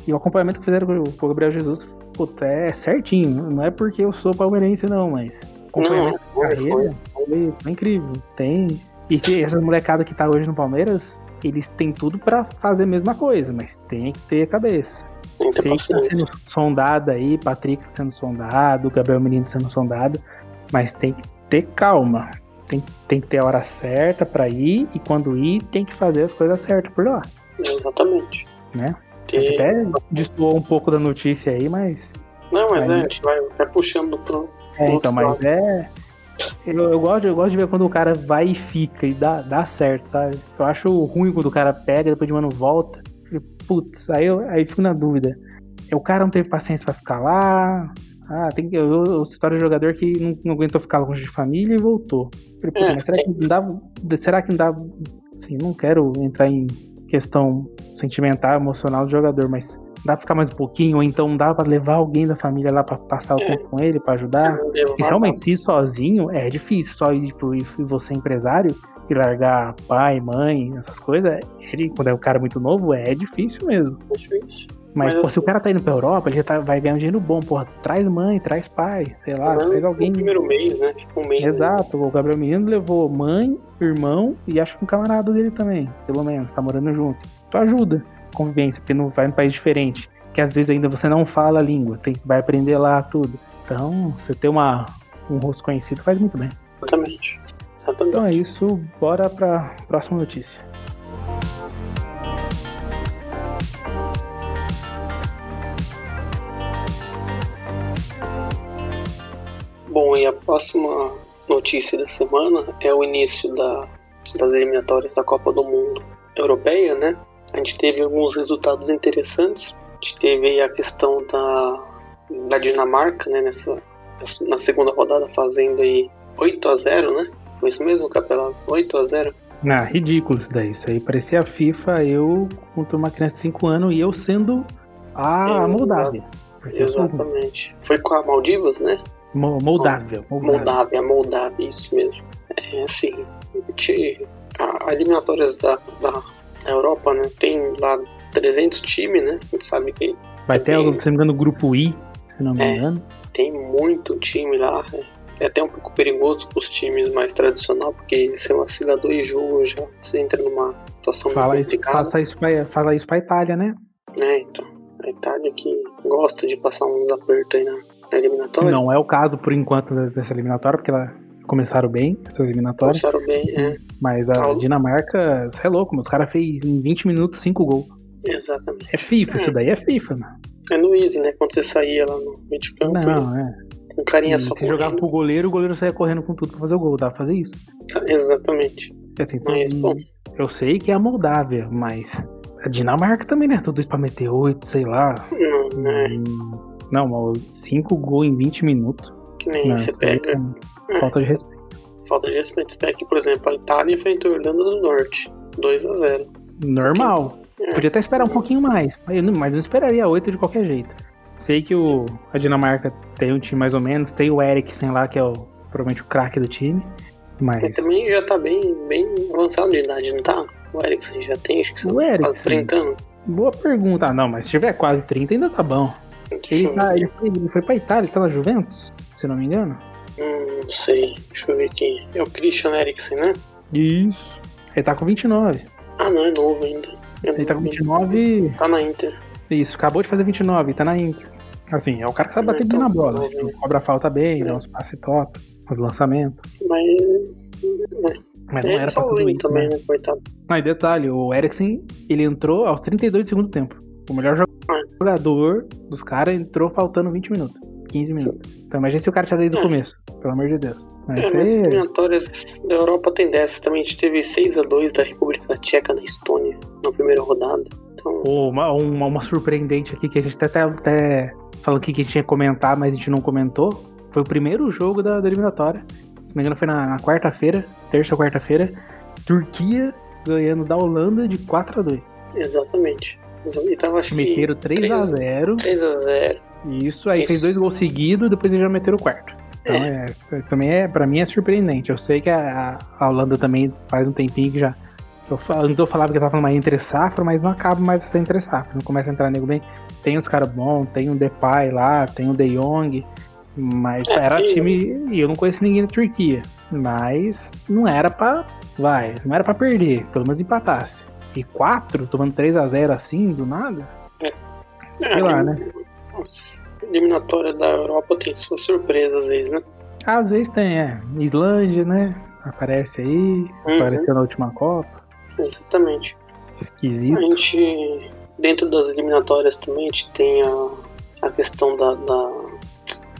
e o acompanhamento que fizeram com o Gabriel Jesus, puta, é certinho. Não é porque eu sou palmeirense não, mas acompanhamento não, de carreira foi, foi. foi incrível. Tem e se essa molecada que tá hoje no Palmeiras, eles têm tudo para fazer a mesma coisa, mas tem que ter a cabeça. Sei que tá sendo sondado aí, Patrick sendo sondado, Gabriel Menino sendo sondado, mas tem que ter calma. Tem, tem que ter a hora certa para ir e quando ir tem que fazer as coisas certas por lá. Exatamente. Né? Que... A gente até destoou um pouco da notícia aí, mas. Não, mas é, a gente vai, vai puxando pro. É, então, mas lado. é. Eu, eu, gosto, eu gosto de ver quando o cara vai e fica e dá, dá certo, sabe? Eu acho ruim quando o cara pega, depois de um ano volta. Putz, aí eu aí fico na dúvida. o cara não teve paciência para ficar lá. Ah, tem que. Eu, história de jogador que não, não, aguentou ficar longe de família e voltou. Falei, é, mas será que não dá. Será que não dá. Assim, não quero entrar em questão sentimental, emocional do jogador, mas dá pra ficar mais um pouquinho, ou então dá pra levar alguém da família lá pra passar o é. tempo com ele, pra ajudar. E realmente, se ir sozinho é difícil, só ir tipo, e você empresário e largar pai, mãe, essas coisas, ele, quando é um cara muito novo, é difícil mesmo. É difícil. Mas, Mas pô, se o cara tá indo pra Europa, ele já tá, vai ganhar um dinheiro bom, porra. Traz mãe, traz pai, sei lá, traz alguém. No primeiro mês, né? Tipo um mês. Exato, né? o Gabriel Menino levou mãe, irmão e acho que um camarada dele também, pelo menos, tá morando junto. Tu ajuda convivência, porque não vai em um país diferente, que às vezes ainda você não fala a língua, tem, vai aprender lá tudo. Então, você ter uma, um rosto conhecido faz muito bem. Exatamente. Exatamente. Então é isso, bora pra próxima notícia. Bom, e a próxima notícia da semana é o início da, das eliminatórias da Copa do Mundo Europeia, né? A gente teve alguns resultados interessantes. A gente teve a questão da, da Dinamarca, né? Nessa, na segunda rodada fazendo aí 8 a 0 né? Foi isso mesmo, Capelado? 8 a 0 Ah, ridículo isso daí. Isso aí parecia a FIFA, eu contra uma criança de 5 anos e eu sendo a Moldávia. Exatamente. Foi com a Maldivas, né? Moldávia. Moldávia, Moldávia, isso mesmo. É assim, a, a eliminatórias da, da Europa, né, tem lá 300 times, né? A gente sabe que. Vai ter, tem, se não me engano, o grupo I, se não me é, engano. Tem muito time lá. Né? É até um pouco perigoso para os times mais tradicionais, porque se vacilar dois jogos já você entra numa situação fala muito complicada. Faça isso pra, fala isso pra Itália, né? É, então. A Itália que gosta de passar uns apertos aí na, eliminatória. Não é o caso por enquanto dessa eliminatória, porque ela começaram bem, essa eliminatória. Começaram bem, é. Mas a Paulo. Dinamarca, você é louco, os caras fez em 20 minutos 5 gols. Exatamente. É FIFA, é. isso daí é FIFA, mano. É no Easy, né? Quando você saía lá no meio de campo. Não, é. Um carinha só correndo. jogava pro goleiro, o goleiro saía correndo com tudo pra fazer o gol, dá pra fazer isso. Exatamente. Assim, mas, bom. Eu sei que é a Moldávia, mas a Dinamarca também, né? Tudo isso pra meter 8, sei lá. Não, é. Hum, não, 5 gols em 20 minutos. Que nem não, você pega. É falta de respeito. Falta de respeito. Você pega aqui, por exemplo, a Itália enfrentou a Irlanda do Norte. 2 a 0 Normal. É. Podia até esperar um pouquinho mais, mas não esperaria 8 de qualquer jeito. Sei que o, a Dinamarca tem um time mais ou menos, tem o Eriksen lá, que é o, provavelmente o craque do time. Mas... Ele também já tá bem, bem avançado de idade, não tá? O Eriksen já tem, acho que são quase 30 anos. Boa pergunta. Ah, não, mas se tiver quase 30 ainda tá bom. Ele, tá, ele, foi, ele foi pra Itália, ele tá na Juventus, se não me engano. Hum, não sei. Deixa eu ver aqui. É o Christian Eriksen, né? Isso. Ele tá com 29. Ah, não, é novo ainda. É ele tá com 29. Tá na Inter. Isso, acabou de fazer 29, tá na Inter. Assim, é o cara que sabe bater bem na bola. Novo, né? Cobra falta bem, é. dá uns passes top, os lançamentos. Mas. Mas não é era pra tudo isso, também, né? né? Coitado. Ah, e detalhe, o Eriksen, ele entrou aos 32 do segundo tempo. O melhor jogador dos caras entrou faltando 20 minutos, 15 minutos. Então imagina se o cara tinha desde o é. começo, pelo amor de Deus. Mas é, nas eliminatórias da Europa tem dessas. Também a gente teve 6x2 da República Tcheca na Estônia na primeira rodada. Então... uma, uma, uma, surpreendente aqui que a gente até, até falou aqui que a gente tinha que comentar, mas a gente não comentou. Foi o primeiro jogo da, da eliminatória. Se não me engano, foi na, na quarta-feira, terça ou quarta-feira. Turquia ganhando da Holanda de 4 a 2 Exatamente. E tava, acho meteram 3x0. 3x0. Isso, aí Isso. fez dois gols seguidos, depois eles já meteram o quarto. Então, é. é. também é, pra mim é surpreendente. Eu sei que a, a Holanda também faz um tempinho que já. Eu, antes eu falava que tava numa entre safra, mas não acaba mais essa entre safra. Não começa a entrar nego bem. Tem os caras bons, tem o Depay lá, tem o De Jong. Mas é era que... time. E eu não conheço ninguém da Turquia. Mas não era pra. Vai, não era pra perder. Pelo menos empatasse. E 4, tomando 3 a 0 assim, do nada? É. Sei é, lá, né? Nossa, eliminatória da Europa tem suas surpresas às vezes, né? Às vezes tem, é. Islândia, né? Aparece aí, uhum. apareceu na última Copa. Exatamente. Esquisito. A gente, dentro das eliminatórias também, a gente tem a, a questão da, da,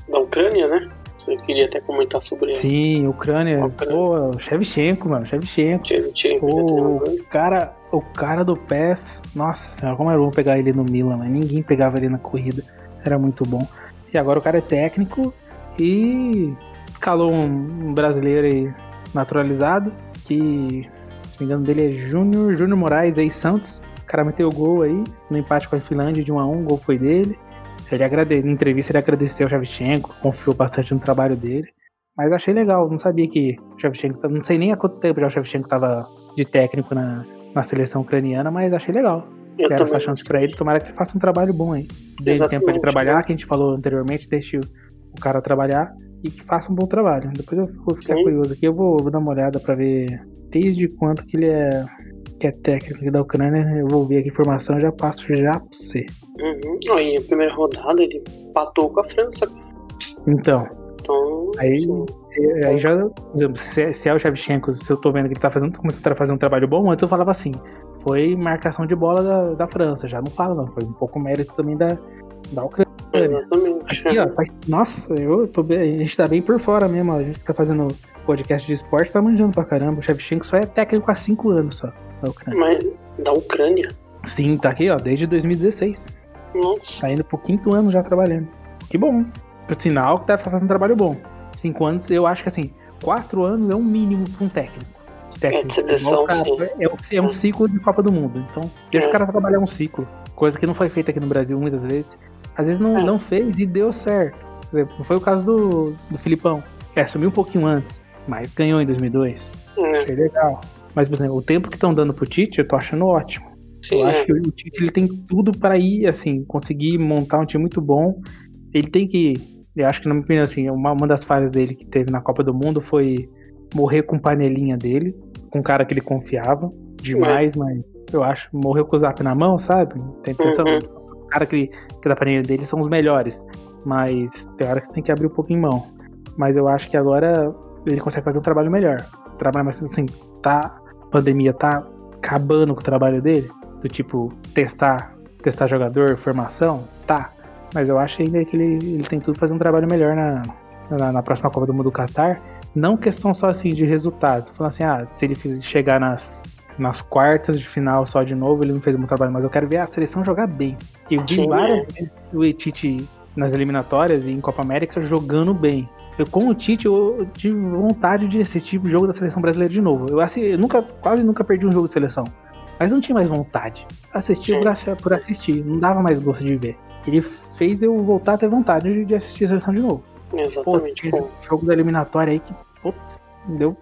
da Ucrânia, né? Você queria até comentar sobre Sim, Ucrânia. Ucrânia. Pô, Shevchenko, mano. Shevchenko. Shevchenko Pô, o cara, o cara do PES, nossa senhora, como era bom pegar ele no Milan, mas ninguém pegava ele na corrida. Era muito bom. E agora o cara é técnico e escalou um brasileiro aí naturalizado, que se me engano dele é Júnior, Júnior Moraes aí Santos. O cara meteu o gol aí no empate com a Finlândia de 1 a 1, o gol foi dele. Ele agrade... Na entrevista ele agradeceu o Shevchenko, confiou bastante no trabalho dele. Mas achei legal, não sabia que o Shevchenko, não sei nem há quanto tempo já o Shevchenko tava de técnico na, na seleção ucraniana, mas achei legal. Eu Quero essa chance pra ele, tomara que ele faça um trabalho bom aí. Desde o tempo de trabalhar, que a gente falou anteriormente, deixe o cara trabalhar e que faça um bom trabalho. Depois eu vou ficar Sim. curioso aqui, eu vou, vou, dar uma olhada pra ver desde quanto que ele é que é técnico da Ucrânia, eu vou ver aqui a informação e já passo já pra você. Uhum. Aí a primeira rodada ele patou com a França. Então. Então. Aí, aí já, por exemplo, se, se é o Shevchenko, se eu tô vendo que ele tá fazendo, começando a fazer um trabalho bom, antes eu falava assim, foi marcação de bola da, da França, já não falo não, foi um pouco mérito também da, da Ucrânia. Exatamente. Aqui, ó, nossa, eu tô bem, a gente tá bem por fora mesmo, a gente tá fazendo podcast de esporte, tá manjando pra caramba. O Shevchenko só é técnico há 5 anos só, da Ucrânia. Mas da Ucrânia? Sim, tá aqui, ó, desde 2016. Nossa. Tá indo pro quinto ano já trabalhando. Que bom. Por sinal que tá fazendo um trabalho bom. Cinco anos, eu acho que assim, quatro anos é um mínimo pra um técnico. técnico. É de seleção, cara, sim. É, é, um ciclo de Copa do Mundo. Então, deixa é. o cara trabalhar um ciclo. Coisa que não foi feita aqui no Brasil muitas vezes. Às vezes não, é. não fez e deu certo. Exemplo, não foi o caso do, do Filipão, que assumiu um pouquinho antes, mas ganhou em 2002. É. Achei legal. Mas, por exemplo, o tempo que estão dando pro Tite, eu tô achando ótimo. Sim, eu acho é. que o Tite ele tem tudo para ir, assim, conseguir montar um time muito bom. Ele tem que. Eu acho que, na minha opinião, assim, uma, uma das falhas dele que teve na Copa do Mundo foi morrer com panelinha dele, com um cara que ele confiava demais, é. mas eu acho morreu com o zap na mão, sabe? Tem impressão. Uhum cara que, que da panela dele são os melhores. Mas tem hora que você tem que abrir um pouco em mão. Mas eu acho que agora ele consegue fazer um trabalho melhor. Trabalho mais assim, tá. A pandemia tá acabando com o trabalho dele. Do tipo, testar, testar jogador, formação, tá. Mas eu acho ainda que ele, ele tem tudo pra fazer um trabalho melhor na, na, na próxima Copa do Mundo do Qatar. Não questão só assim de resultados. Falando assim, ah, se ele chegar nas nas quartas de final só de novo, ele não fez muito trabalho, mas eu quero ver a seleção jogar bem. Eu vi várias vezes o Tite nas eliminatórias e em Copa América jogando bem. Eu, com o Tite, eu tive vontade de assistir o jogo da seleção brasileira de novo. Eu, eu nunca, quase nunca perdi um jogo de seleção. Mas não tinha mais vontade. Assistir por, por assistir, não dava mais gosto de ver. Ele fez eu voltar a ter vontade de assistir a seleção de novo. Exatamente. Pô, jogo da eliminatória aí que, putz, deu,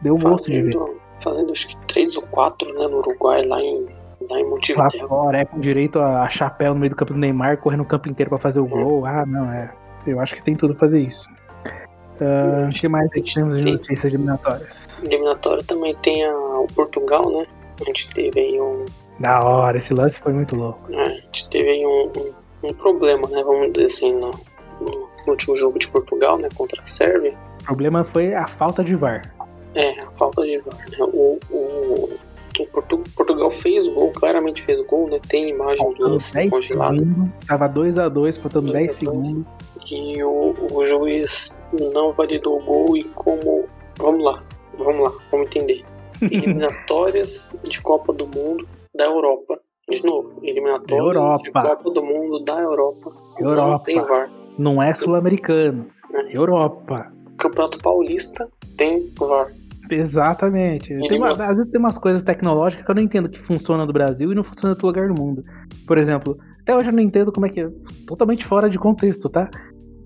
deu gosto de ver fazendo acho que três ou quatro, né, no Uruguai, lá em, lá em Montevideo. Lá fora, é, com direito a, chapéu no meio do campo do Neymar, correndo o campo inteiro para fazer o gol. Ah, não, é. Eu acho que tem tudo pra fazer isso. Uh, o que mais que temos de notícias eliminatórias? Eliminatória também tem a, o Portugal, né? A gente teve aí um. Da hora, esse lance foi muito louco. É, a gente teve aí um, um, um, problema, né? Vamos dizer assim, no, no, último jogo de Portugal, né? Contra a Sérvia. O problema foi a falta de VAR. É, a falta de VAR, né? O, o, o Portu, Portugal fez o gol, claramente fez o gol, né? Tem imagem do lance congelado. Segundos, tava 2x2, faltando 10 segundos. E o, o juiz não validou o gol e como. Vamos lá, vamos lá, vamos entender. Eliminatórias de Copa do Mundo da Europa. De novo, eliminatórias Europa. de Copa do Mundo da Europa. Europa. Não tem VAR. Não é sul-americano. É. Europa. Campeonato Paulista tem VAR. Exatamente. Uma, às vezes tem umas coisas tecnológicas que eu não entendo que funciona no Brasil e não funciona em outro lugar do mundo. Por exemplo, até hoje eu não entendo como é que é. Totalmente fora de contexto, tá?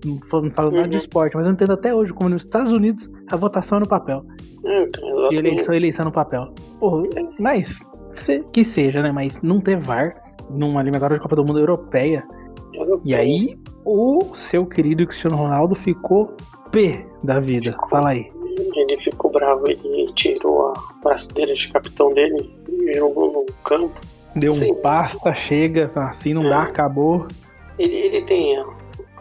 Não falo, não nada de uhum. esporte, mas eu entendo até hoje como nos Estados Unidos a votação é no papel. Então, e eleição, eleição no papel. Porra, mas se, que seja, né? Mas não ter VAR numa eliminatória de Copa do Mundo europeia. E aí, o seu querido Cristiano Ronaldo ficou P da vida. Fala aí ele ficou bravo e tirou a braçadeira de capitão dele e jogou no campo. Deu um pasta, chega, assim não é, dá, acabou. Ele, ele tem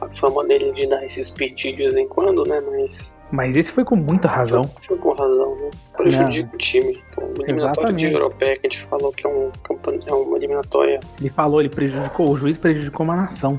a, fama dele de dar esses pedidos de vez em quando, né? Mas. Mas esse foi com muita razão. Foi, foi com razão, né? Prejudica o time. Então, eliminatória de europeia que a gente falou que é, um, é uma eliminatória. Ele falou, ele prejudicou, o juiz prejudicou uma nação.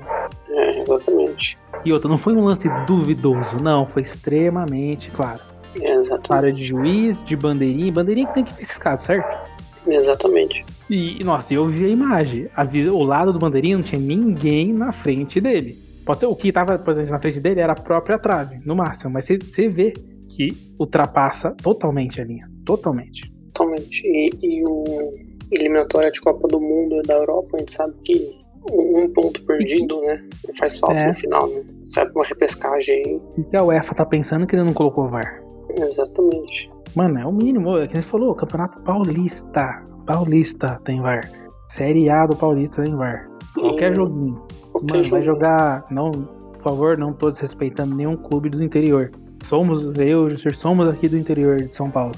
É, exatamente. E outra, não foi um lance duvidoso, não, foi extremamente claro. Exatamente. Para de juiz, de bandeirinha. Bandeirinha que tem que ter esses casos, certo? Exatamente. E, nossa, eu vi a imagem. A, o lado do bandeirinha não tinha ninguém na frente dele. Pode ser, o que estava, por exemplo, na frente dele era a própria trave, no máximo. Mas você vê que ultrapassa totalmente a linha. Totalmente. Totalmente. E, e o eliminatória de Copa do Mundo da Europa, a gente sabe que um ponto perdido, né? Faz falta é. no final, né? Sabe uma repescagem aí. E a UEFA tá pensando que ele não colocou VAR. Exatamente. Mano, é o mínimo. É que você falou, Campeonato Paulista. Paulista tem VAR. Série A do Paulista tem VAR. Qualquer joguinho. Qualquer Mano, vai jogar. Não, por favor, não tô desrespeitando nenhum clube do interior. Somos, eu e somos aqui do interior de São Paulo.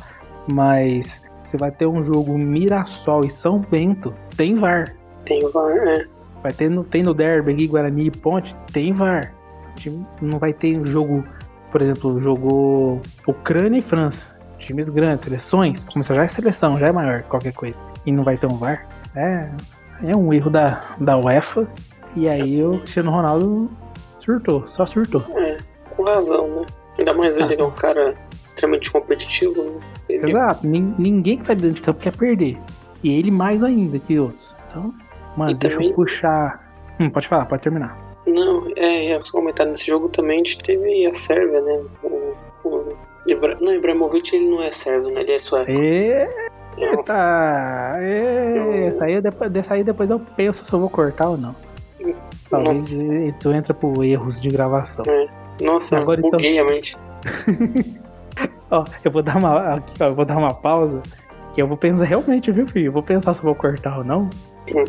Mas você vai ter um jogo Mirassol e São Bento, tem VAR. Tem VAR, é. Vai ter no, tem no Derby aqui, Guarani e Ponte, tem VAR. Não vai ter um jogo, por exemplo, jogou Ucrânia e França. Times grandes, seleções. Começar já é seleção, já é maior que qualquer coisa. E não vai ter um VAR. É, é um erro da, da UEFA. E aí o Cristiano Ronaldo surtou, só surtou. É, com razão, né? Ainda mais ele ah, é um cara extremamente competitivo. Né? Ele... Exato, ninguém que tá dentro de campo quer perder. E ele mais ainda que outros. Então, Mano, e deixa também... eu puxar. Hum, pode falar, pode terminar. Não, é, é você comentar nesse jogo também a gente teve a Sérvia, né? O, o Ibra... Não, Ibrahimovic ele não é sérvio, né? Ele é sueco. Eita! É, essa, aí depois, aí depois eu penso se eu vou cortar ou não. Talvez Nossa. tu entra por erros de gravação. É. Nossa, Agora, então... a mente. ó, eu vou dar uma. Aqui, ó, eu vou dar uma pausa. Que eu vou pensar realmente, viu, filho? Eu vou pensar se eu vou cortar ou não. Hum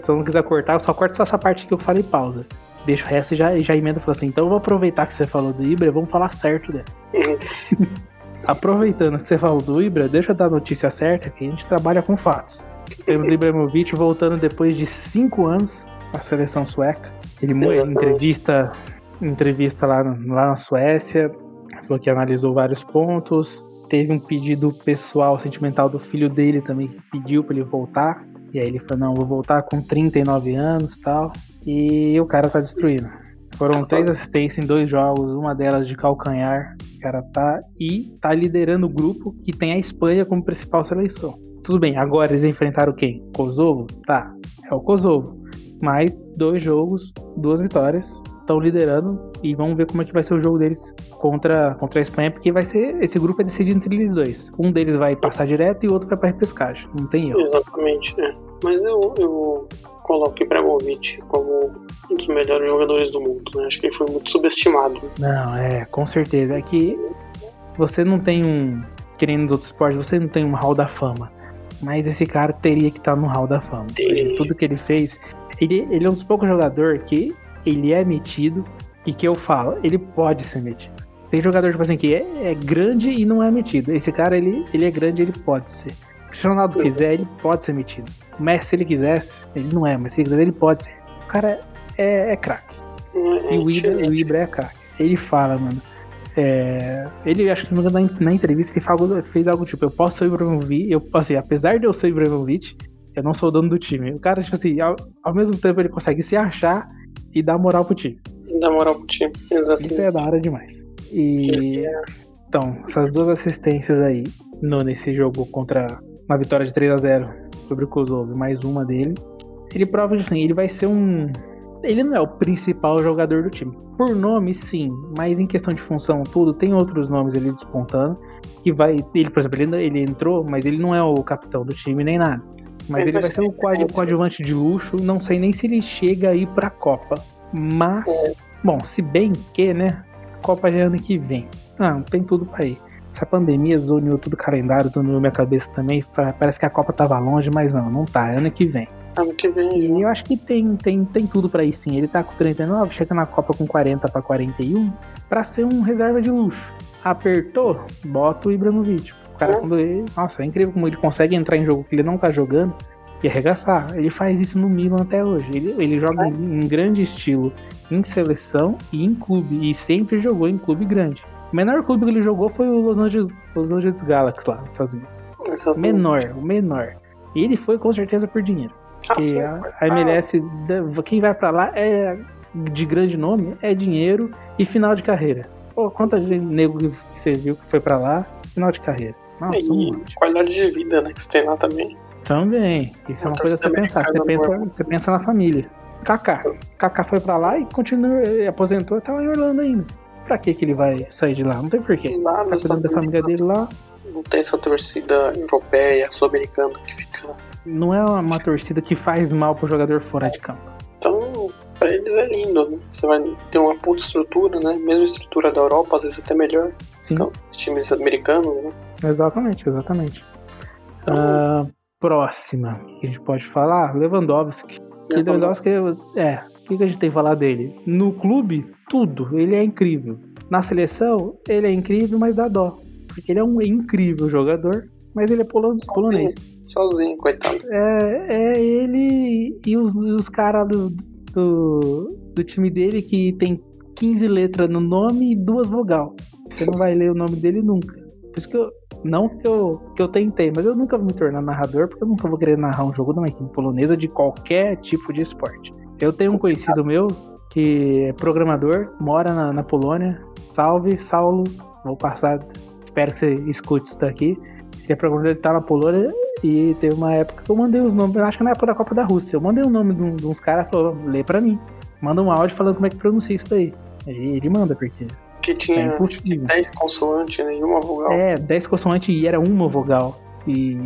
se eu não quiser cortar, eu só corto só essa parte que eu falei pausa. Deixa o resto e já, já emenda e fala assim, então eu vou aproveitar que você falou do Ibra, vamos falar certo dela. Aproveitando que você falou do Ibra, deixa eu dar a notícia certa que a gente trabalha com fatos. Temos Ibrahimovic voltando depois de cinco anos à seleção sueca. Ele em entrevista, entrevista lá, lá na Suécia, falou que analisou vários pontos. Teve um pedido pessoal, sentimental do filho dele também, que pediu para ele voltar. E aí ele falou, não, vou voltar com 39 anos e tal. E o cara tá destruindo. Foram três assistências em dois jogos, uma delas de calcanhar. O cara tá e tá liderando o grupo que tem a Espanha como principal seleção. Tudo bem, agora eles enfrentaram quem? Kosovo? Tá, é o Kosovo. Mas dois jogos, duas vitórias, estão liderando e vamos ver como é que vai ser o jogo deles contra, contra a Espanha, porque vai ser esse grupo é decidido entre eles dois. Um deles vai passar direto e o outro vai para repescagem. Não tem erro. Exatamente, é. Mas eu, eu coloco Ibrahimovic como um dos melhores jogadores do mundo. Né? Acho que ele foi muito subestimado. Não, é, com certeza. É que você não tem um. Querendo nos outros esportes, você não tem um hall da fama. Mas esse cara teria que estar no hall da fama. Tudo que ele fez. Ele, ele é um dos poucos jogadores que ele é metido e que eu falo, ele pode ser metido. Tem jogador, tipo assim, que é, é grande e não é metido. Esse cara, ele, ele é grande ele pode ser. Se o Ronaldo quiser, ele pode ser metido. O Messi, se ele quisesse, ele não é, mas se ele quiser, ele pode ser. O cara é, é craque. E o Ibra, o Ibra é craque. Ele fala, mano. É, ele, acho que na, na entrevista, ele falou, fez algo tipo: Eu posso ser o Ibrahimovic, eu, assim, apesar de eu ser o Ibrahimovic, eu não sou o dono do time. O cara, tipo assim, ao, ao mesmo tempo ele consegue se achar e dar moral pro time. Dar moral pro time, exatamente. Isso é da hora demais. E. Então, essas duas assistências aí no, nesse jogo contra uma vitória de 3 a 0 sobre o Kosovo, mais uma dele. Ele prova que assim, ele vai ser um. Ele não é o principal jogador do time. Por nome, sim, mas em questão de função, tudo, tem outros nomes ali despontando. Que vai. Ele, por exemplo, ele, ele entrou, mas ele não é o capitão do time nem nada. Mas ele, ele vai ser um coadjuvante de luxo. Não sei nem se ele chega aí pra Copa. Mas, é. bom, se bem que, né? Copa já é ano que vem. Não, tem tudo pra ir. Essa pandemia zoneou tudo o calendário, zoneou minha cabeça também. Parece que a Copa tava longe, mas não, não tá. É ano que vem. Ano que vem. E eu acho que tem, tem, tem tudo para ir sim. Ele tá com 39, chega na Copa com 40 para 41, para ser um reserva de luxo. Apertou, bota o Ibrahimovic. O cara, quando ele. Nossa, é incrível como ele consegue entrar em jogo que ele não tá jogando e arregaçar. Ele faz isso no Milan até hoje. Ele, ele joga é. em, em, grande estilo em seleção e em clube. E sempre jogou em clube grande. O menor clube que ele jogou foi o Los Angeles, Los Angeles Galaxy lá nos Estados Unidos. Exatamente. Menor, o menor. E ele foi com certeza por dinheiro. Porque ah, a, a MLS, quem vai para lá é de grande nome, é dinheiro e final de carreira. Pô, quanta gente nego que você viu que foi para lá, final de carreira. Nossa, e um qualidade de vida, né, que você tem lá também. Também. Isso é uma coisa a você pensar. Você pensa, você pensa na família. Kaká. Kaká foi pra lá e continua, aposentou e tá lá em Orlando ainda. Pra que que ele vai sair de lá? Não tem porquê. Lá tá cuidando da família dele lá. Não tem essa torcida europeia, sul-americana que fica. Não é uma torcida que faz mal pro jogador fora de campo. Então, pra eles é lindo, né? Você vai ter uma puta estrutura, né? Mesma estrutura da Europa, às vezes até melhor. Sim. Então, os times americanos, né? Exatamente, exatamente. Então, uh, próxima que a gente pode falar, Lewandowski. Lewandowski é, o que a gente tem que falar dele? No clube, tudo, ele é incrível. Na seleção, ele é incrível, mas dá dó. Porque ele é um incrível jogador, mas ele é polonês. Sozinho, coitado. É, é ele e os, os caras do, do, do, time dele que tem 15 letras no nome e duas vogal. Você não vai ler o nome dele nunca. Por isso que eu, não que eu, que eu tentei, mas eu nunca vou me tornar narrador, porque eu nunca vou querer narrar um jogo de uma equipe polonesa de qualquer tipo de esporte. Eu tenho um conhecido meu que é programador, mora na, na Polônia. Salve, Saulo. Vou passar. Espero que você escute isso daqui. Ele é programador, ele tá na Polônia e teve uma época que eu mandei os nomes, acho que na época da Copa da Rússia. Eu mandei o nome de, uns caras e falou: lê pra mim. Manda um áudio falando como é que pronuncia isso daí. Ele manda, porque que tinha é 10 consoantes né, e uma vogal. É, 10 consoantes e era uma vogal. E.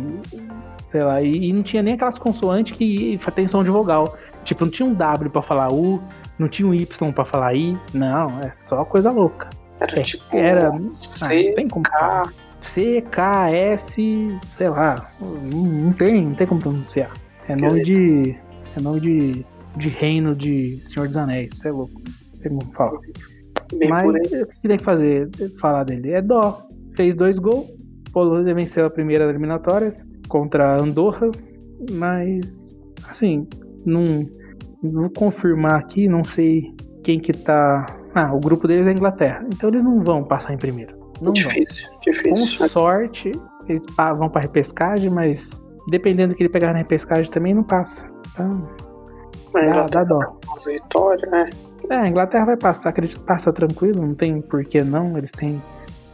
Sei lá, e, e não tinha nem aquelas consoantes que tem som de vogal. Tipo, não tinha um W pra falar U, não tinha um Y pra falar I. Não, é só coisa louca. Era é, tipo. Era. C, ah, tem como K. C, K, S, sei lá. Não, não, tem, não tem como pronunciar. É nome de. É nome de. De reino de Senhor dos Anéis, isso é louco. Não tem como falar. Bem Mas o que tem que fazer? Falar dele. É dó. Fez dois gols. Polônia venceu a primeira eliminatórias contra Andorra. Mas, assim, não, vou confirmar aqui, não sei quem que tá. Ah, o grupo deles é Inglaterra. Então eles não vão passar em primeiro. Não difícil, vão. difícil. Com sorte, eles vão pra repescagem, mas dependendo do que ele pegar na repescagem também não passa. Então. Mas dá, dá dó. Vitória, né? É, a Inglaterra vai passar, acredito que passa tranquilo, não tem por que não. Eles têm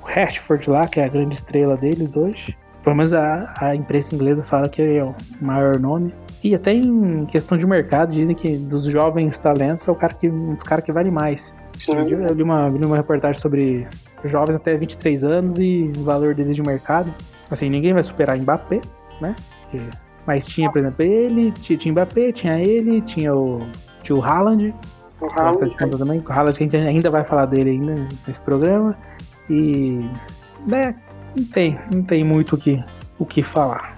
o Rashford lá, que é a grande estrela deles hoje. Pelo menos a, a imprensa inglesa fala que é o maior nome. E até em questão de mercado, dizem que dos jovens talentos é o cara que, um dos caras que vale mais. Sim. Eu li uma, li uma reportagem sobre jovens até 23 anos e o valor deles de mercado. Assim, ninguém vai superar Mbappé, né? Mas tinha, por exemplo, ele, tinha, tinha Mbappé, tinha ele, tinha o, tinha o Haaland, o Haaland. Também, o Haaland, a gente ainda vai falar dele ainda nesse programa. E. Né, não tem, não tem muito o que, o que falar.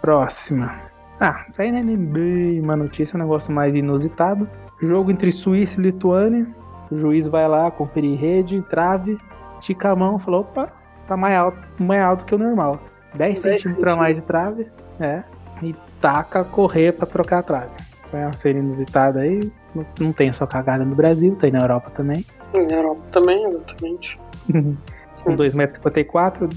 Próxima. Ah, isso aí não é nem bem uma notícia, é um negócio mais inusitado. Jogo entre Suíça e Lituânia. O juiz vai lá conferir rede, trave, estica a mão, falou: opa, tá mais alto, mais alto que o normal. 10 centímetros para mais de trave, é. E taca correr para trocar a trave. Foi uma cena inusitada aí. Não tem só cagada no Brasil, tem na Europa também. Na Europa também, exatamente. Com 2,54m,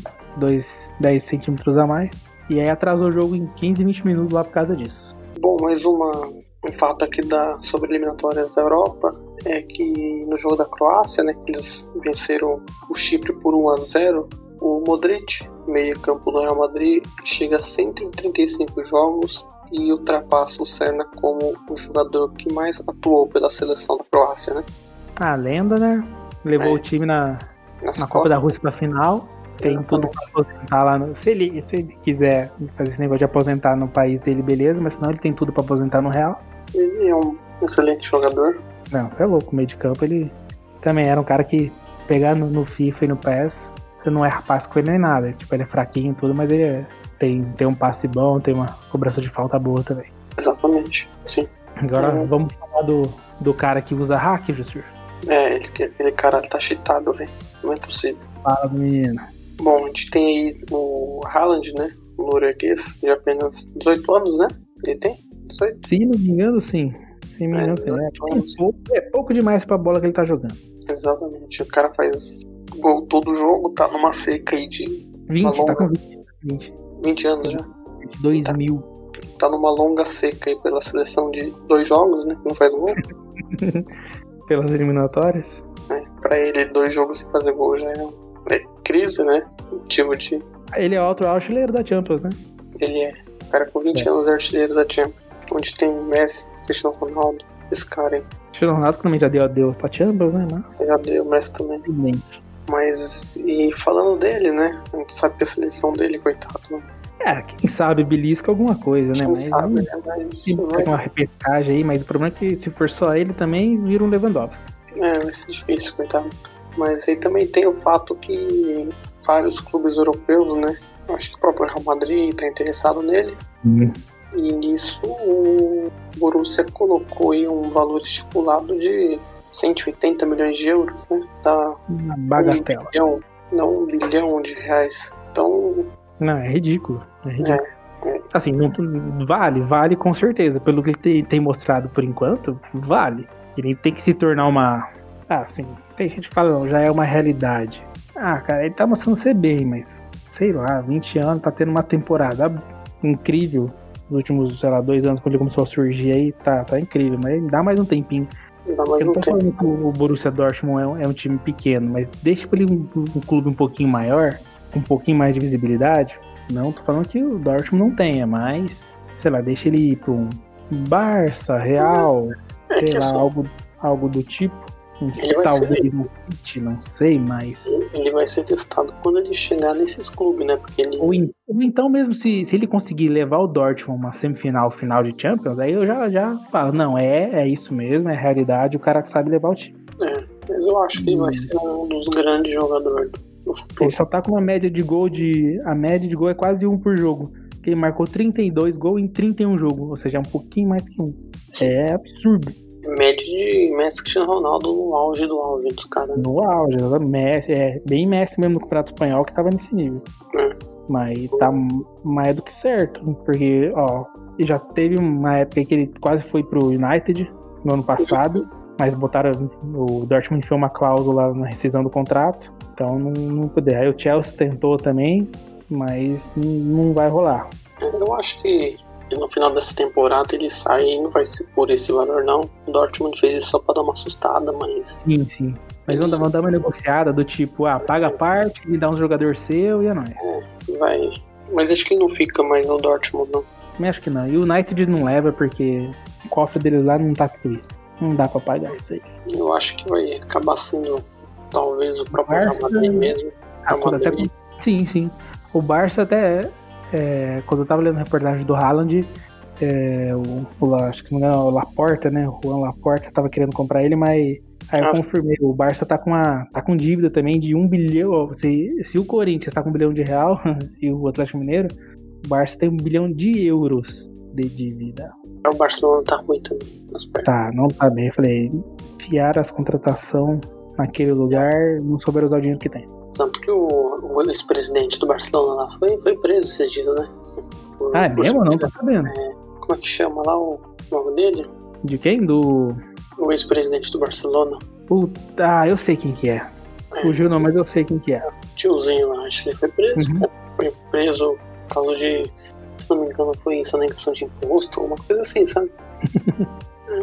10 centímetros a mais. E aí atrasou o jogo em 15, 20 minutos lá por causa disso. Bom, mais uma, um fato aqui da, sobre eliminatórias da Europa é que no jogo da Croácia, né, eles venceram o Chipre por 1 a 0 o Modric, meio campo do Real Madrid, chega a 135 jogos e ultrapassa o Senna como o jogador que mais atuou pela seleção da Croácia, né? A lenda, né? Levou é. o time na, na Copa da Rússia pra final. Tem Exatamente. tudo pra aposentar lá. No, se, ele, se ele quiser fazer esse negócio de aposentar no país dele, beleza, mas senão ele tem tudo pra aposentar no Real. Ele é um excelente jogador. Não, você é louco, meio de campo ele também era um cara que pegar no, no FIFA e no PES, você não erra passe com ele nem nada. Tipo, ele é fraquinho e tudo, mas ele é tem, tem um passe bom, tem uma cobrança de falta boa também. Exatamente, sim. Agora é. vamos falar do, do cara que usa hack, Jussur. É, ele, aquele cara tá cheatado, velho. Não é possível. Fala, menino. Bom, a gente tem aí o Haaland, né? O norueguês, de apenas 18 anos, né? Ele tem? 18? Se não me engano, sim. Se não me engano, sim. É, é, pouco, é pouco demais pra bola que ele tá jogando. Exatamente. O cara faz gol todo jogo, tá numa seca aí de. 20, tá com 20. 20. 20 anos já. 2000. Tá, tá numa longa seca aí pela seleção de dois jogos, né? Não faz gol. Pelas eliminatórias. É, pra ele, dois jogos sem fazer gol já é. é crise, né? Motivo de. Ele é outro artilheiro da Champions, né? Ele é. O cara com 20 é. anos é artilheiro da Champions. Onde tem Messi, Cristiano Ronaldo, esse cara aí. Cristiano Ronaldo também já deu adeus pra Champions, né? Mas... Já deu, Messi também. Mas, e falando dele, né? A gente sabe que a seleção dele, coitado, né? É, quem sabe belisca alguma coisa, né? Quem mas sabe, né? Mas, vai... uma repescagem aí, mas o problema é que se for só ele também vira um Lewandowski. É, vai ser difícil, coitado. Mas aí também tem o fato que vários clubes europeus, né? Acho que o próprio Real Madrid está interessado nele. Hum. E nisso o Borussia colocou aí um valor estipulado de 180 milhões de euros, né? Da Uma bagatela. Um bilhão, não um bilhão de reais. Então. Não, é ridículo. É ridículo. É, é. Assim, não, vale, vale com certeza. Pelo que ele tem, mostrado por enquanto, vale. Ele tem que se tornar uma. Ah, sim. Tem gente que fala, não, já é uma realidade. Ah, cara, ele tá mostrando ser bem, mas sei lá, 20 anos, tá tendo uma temporada incrível. Nos últimos, sei lá, dois anos, quando ele começou a surgir aí, tá, tá incrível, mas dá mais um tempinho. Mais eu um tô tempo. falando que o Borussia Dortmund é um, é um time pequeno, mas deixa pra ele um, um, clube um pouquinho maior, com um pouquinho mais de visibilidade. Não tô falando que o Dortmund não tenha, mas, sei lá, deixa ele ir pra um Barça, Real, É sei que lá, assim, algo, algo do tipo. Ele vai talvez no City, não sei, mas. ele vai ser testado quando ele chegar nesses clubes, né? Porque ele. Ou, ou então mesmo se, se ele conseguir levar o Dortmund uma semifinal, final de Champions, aí eu já, já falo, não, é, é isso mesmo, é realidade, o cara sabe levar o time. É, mas eu acho que ele vai ser um dos grandes jogadores do futuro. Ele só tá com uma média de gol de. A média de gol é quase um por jogo. Que ele marcou 32 gols em 31 jogos, ou seja, é um pouquinho mais que um. É absurdo. Mede de Messi Cristiano Ronaldo no auge do auge dos caras. né? No auge, Messi, é bem Messi mesmo no Campeonato Espanhol que tava nesse nível. É. Mas tá mais do que certo, porque, ó, já teve uma época que ele quase foi pro United no ano passado, mas botaram, o Dortmund enfiou uma cláusula na rescisão do contrato, então não, não puder. Aí o Chelsea tentou também, mas não vai rolar. Eu acho que no final dessa temporada ele sai e não vai ser por esse valor, não. O Dortmund fez isso só pra dar uma assustada, mas Sim, sim. Mas vão dar, vão dar uma negociada do tipo, ah, paga a parte, me dá um jogador seu e é nóis. vai. Mas acho que ele não fica mais no Dortmund, não. Mas acho que não. E o United não leva porque o cofre deles lá não tá com isso. Não dá pra pagar isso aí. Eu acho que vai acabar sendo talvez o próprio Real Barça- Madrid mesmo. Ah, até-. Sim, sim. O Barça até. É, quando eu tava lendo a reportagem do Haaland, é, o, o acho que não me engano, o Laporta, né? O Juan Laporta tava querendo comprar ele, mas aí eu Nossa. confirmei, o Barça tá com, uma, tá com dívida também de um bilhão. Se, se o Corinthians tá com um bilhão de real e o Atlético Mineiro, o Barça tem um bilhão de euros de dívida. O Barcelona tá ruim também nas pernas. Tá, não tá bem. Eu falei, enfiar as contratações naquele lugar, não souberam usar o dinheiro que tem. Tanto que o, o ex-presidente do Barcelona lá foi, foi preso esses dias, né? Por- Ah, é mesmo? Não tá sabendo. Como é que chama lá o nome dele? De quem? Do. O ex-presidente do Barcelona. Puta, ah, eu sei quem que é. Fugiu não, mas eu sei quem que é. Tiozinho lá, acho que ele foi preso. Uhum. cara. Foi preso por causa de, se não me engano, foi sonegação de imposto, uma coisa assim, sabe?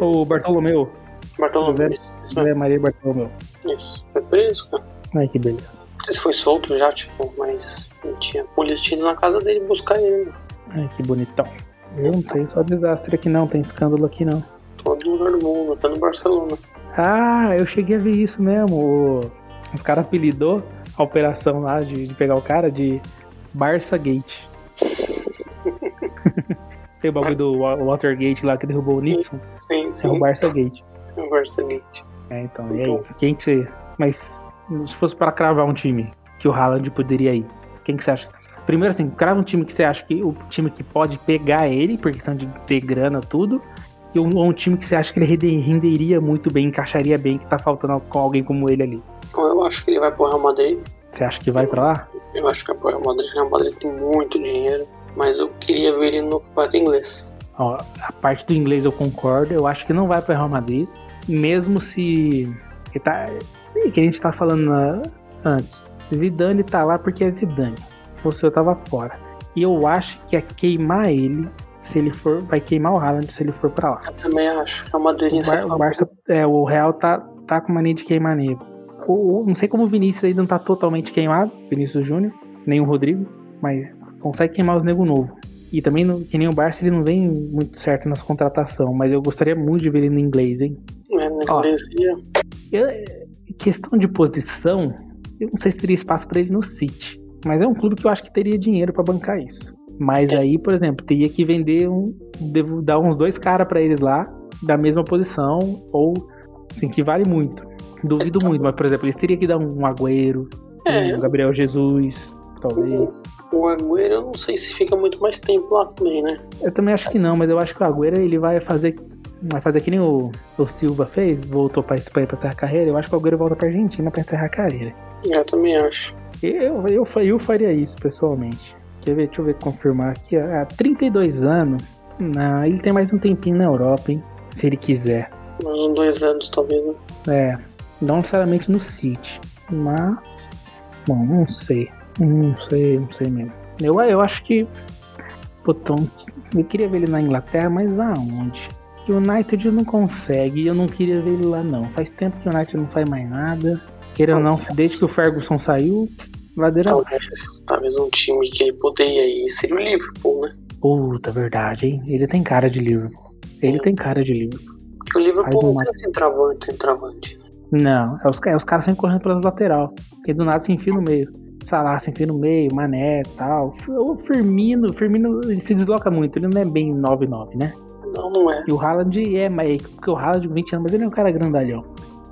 O Bartolomeu. Bartolomeu. José Maria Bartolomeu. isso. Foi preso, cara. Ai, que beleza. Sei se foi solto já, tipo, mas não tinha polícia na casa dele buscar ele. Ai, que bonitão. Eu não tenho só desastre aqui não, tem escândalo aqui não. Todo lugar do mundo, até no Barcelona. Ah, eu cheguei a ver isso mesmo. O- Os caras apelidou a operação lá de, de pegar o cara de Barça Gate. tem o bagulho do Wa- Watergate lá que derrubou o Nixon. Sim, É o sim. Barça Gate. No Barcelona. É, então, e aí? Quem que você. Mas se fosse pra cravar um time que o Haaland poderia ir, quem que você acha? Primeiro assim, crava um time que você acha que o time que pode pegar ele, por questão de ter grana, tudo. E um, um time que você acha que ele rende- renderia muito bem, encaixaria bem, que tá faltando com alguém como ele ali. Eu acho que ele vai pro Real Madrid. Você acha que vai pra lá? Eu acho que vai pro Real Madrid. O Real Madrid tem muito dinheiro. Mas eu queria ver ele no campeonato inglês. Ó, a parte do inglês eu concordo, eu acho que não vai pro Real Madrid, mesmo se. Que, tá, que a gente tá falando ah, antes. Zidane tá lá porque é Zidane. Se fosse eu tava fora. E eu acho que é queimar ele se ele for. Vai queimar o Haaland se ele for pra lá. Eu também acho. O Real Madrid O, Bar- o Barça, é, o Real tá, tá com mania de queimar nego. o, não sei como o Vinícius ainda não tá totalmente queimado, Vinícius Júnior, nem o Rodrigo, mas consegue queimar os nego novo. E também, que nem o Barça, ele não vem muito certo nas contratação, mas eu gostaria muito de ver ele no inglês, hein? É, no inglês, eu, Questão de posição, eu não sei se teria espaço para ele no City. Mas é um clube que eu acho que teria dinheiro para bancar isso. Mas aí, por exemplo, teria que vender um. Devo dar uns dois caras para eles lá, da mesma posição, ou assim, que vale muito. Duvido muito, mas por exemplo, eles teriam que dar um Agüero, é. um Gabriel Jesus, talvez. O, o Agüero eu não sei se fica muito mais tempo lá também, né? Eu também acho que não, mas eu acho que o Agüero ele vai fazer. Vai fazer que nem o, o Silva fez, voltou pra Espanha pra encerrar a carreira. Eu acho que o Agüero volta pra Argentina pra encerrar a carreira. Eu também acho. Eu, eu, eu faria isso, pessoalmente. Quer ver? Deixa eu ver, confirmar aqui. Há 32 anos. Não, ele tem mais um tempinho na Europa, hein? Se ele quiser. Mais uns dois anos, talvez, né? É. Não necessariamente no City. Mas. Bom, não sei. Não sei, não sei mesmo. Eu, eu acho que. Botão. Eu queria ver ele na Inglaterra, mas aonde? O United não consegue. Eu não queria ver ele lá, não. Faz tempo que o United não faz mais nada. Queira ou não, desde que o Ferguson saiu, ladeira talvez, talvez um time que ele poderia ir seria o Liverpool, né? Puta, verdade, hein? Ele tem cara de Liverpool. Ele tem cara de Liverpool. Porque o Liverpool não tem centroavante, centroavante. Não, é os, é os caras sempre correndo pelas lateral. E do nada se enfia no meio. Salah se enfia no meio, Mané e tal. O Firmino, Firmino ele se desloca muito, ele não é bem 9-9, né? Não, não é. E o Haaland é, mas porque o Haaland com 20 anos, mas ele é um cara grandalhão.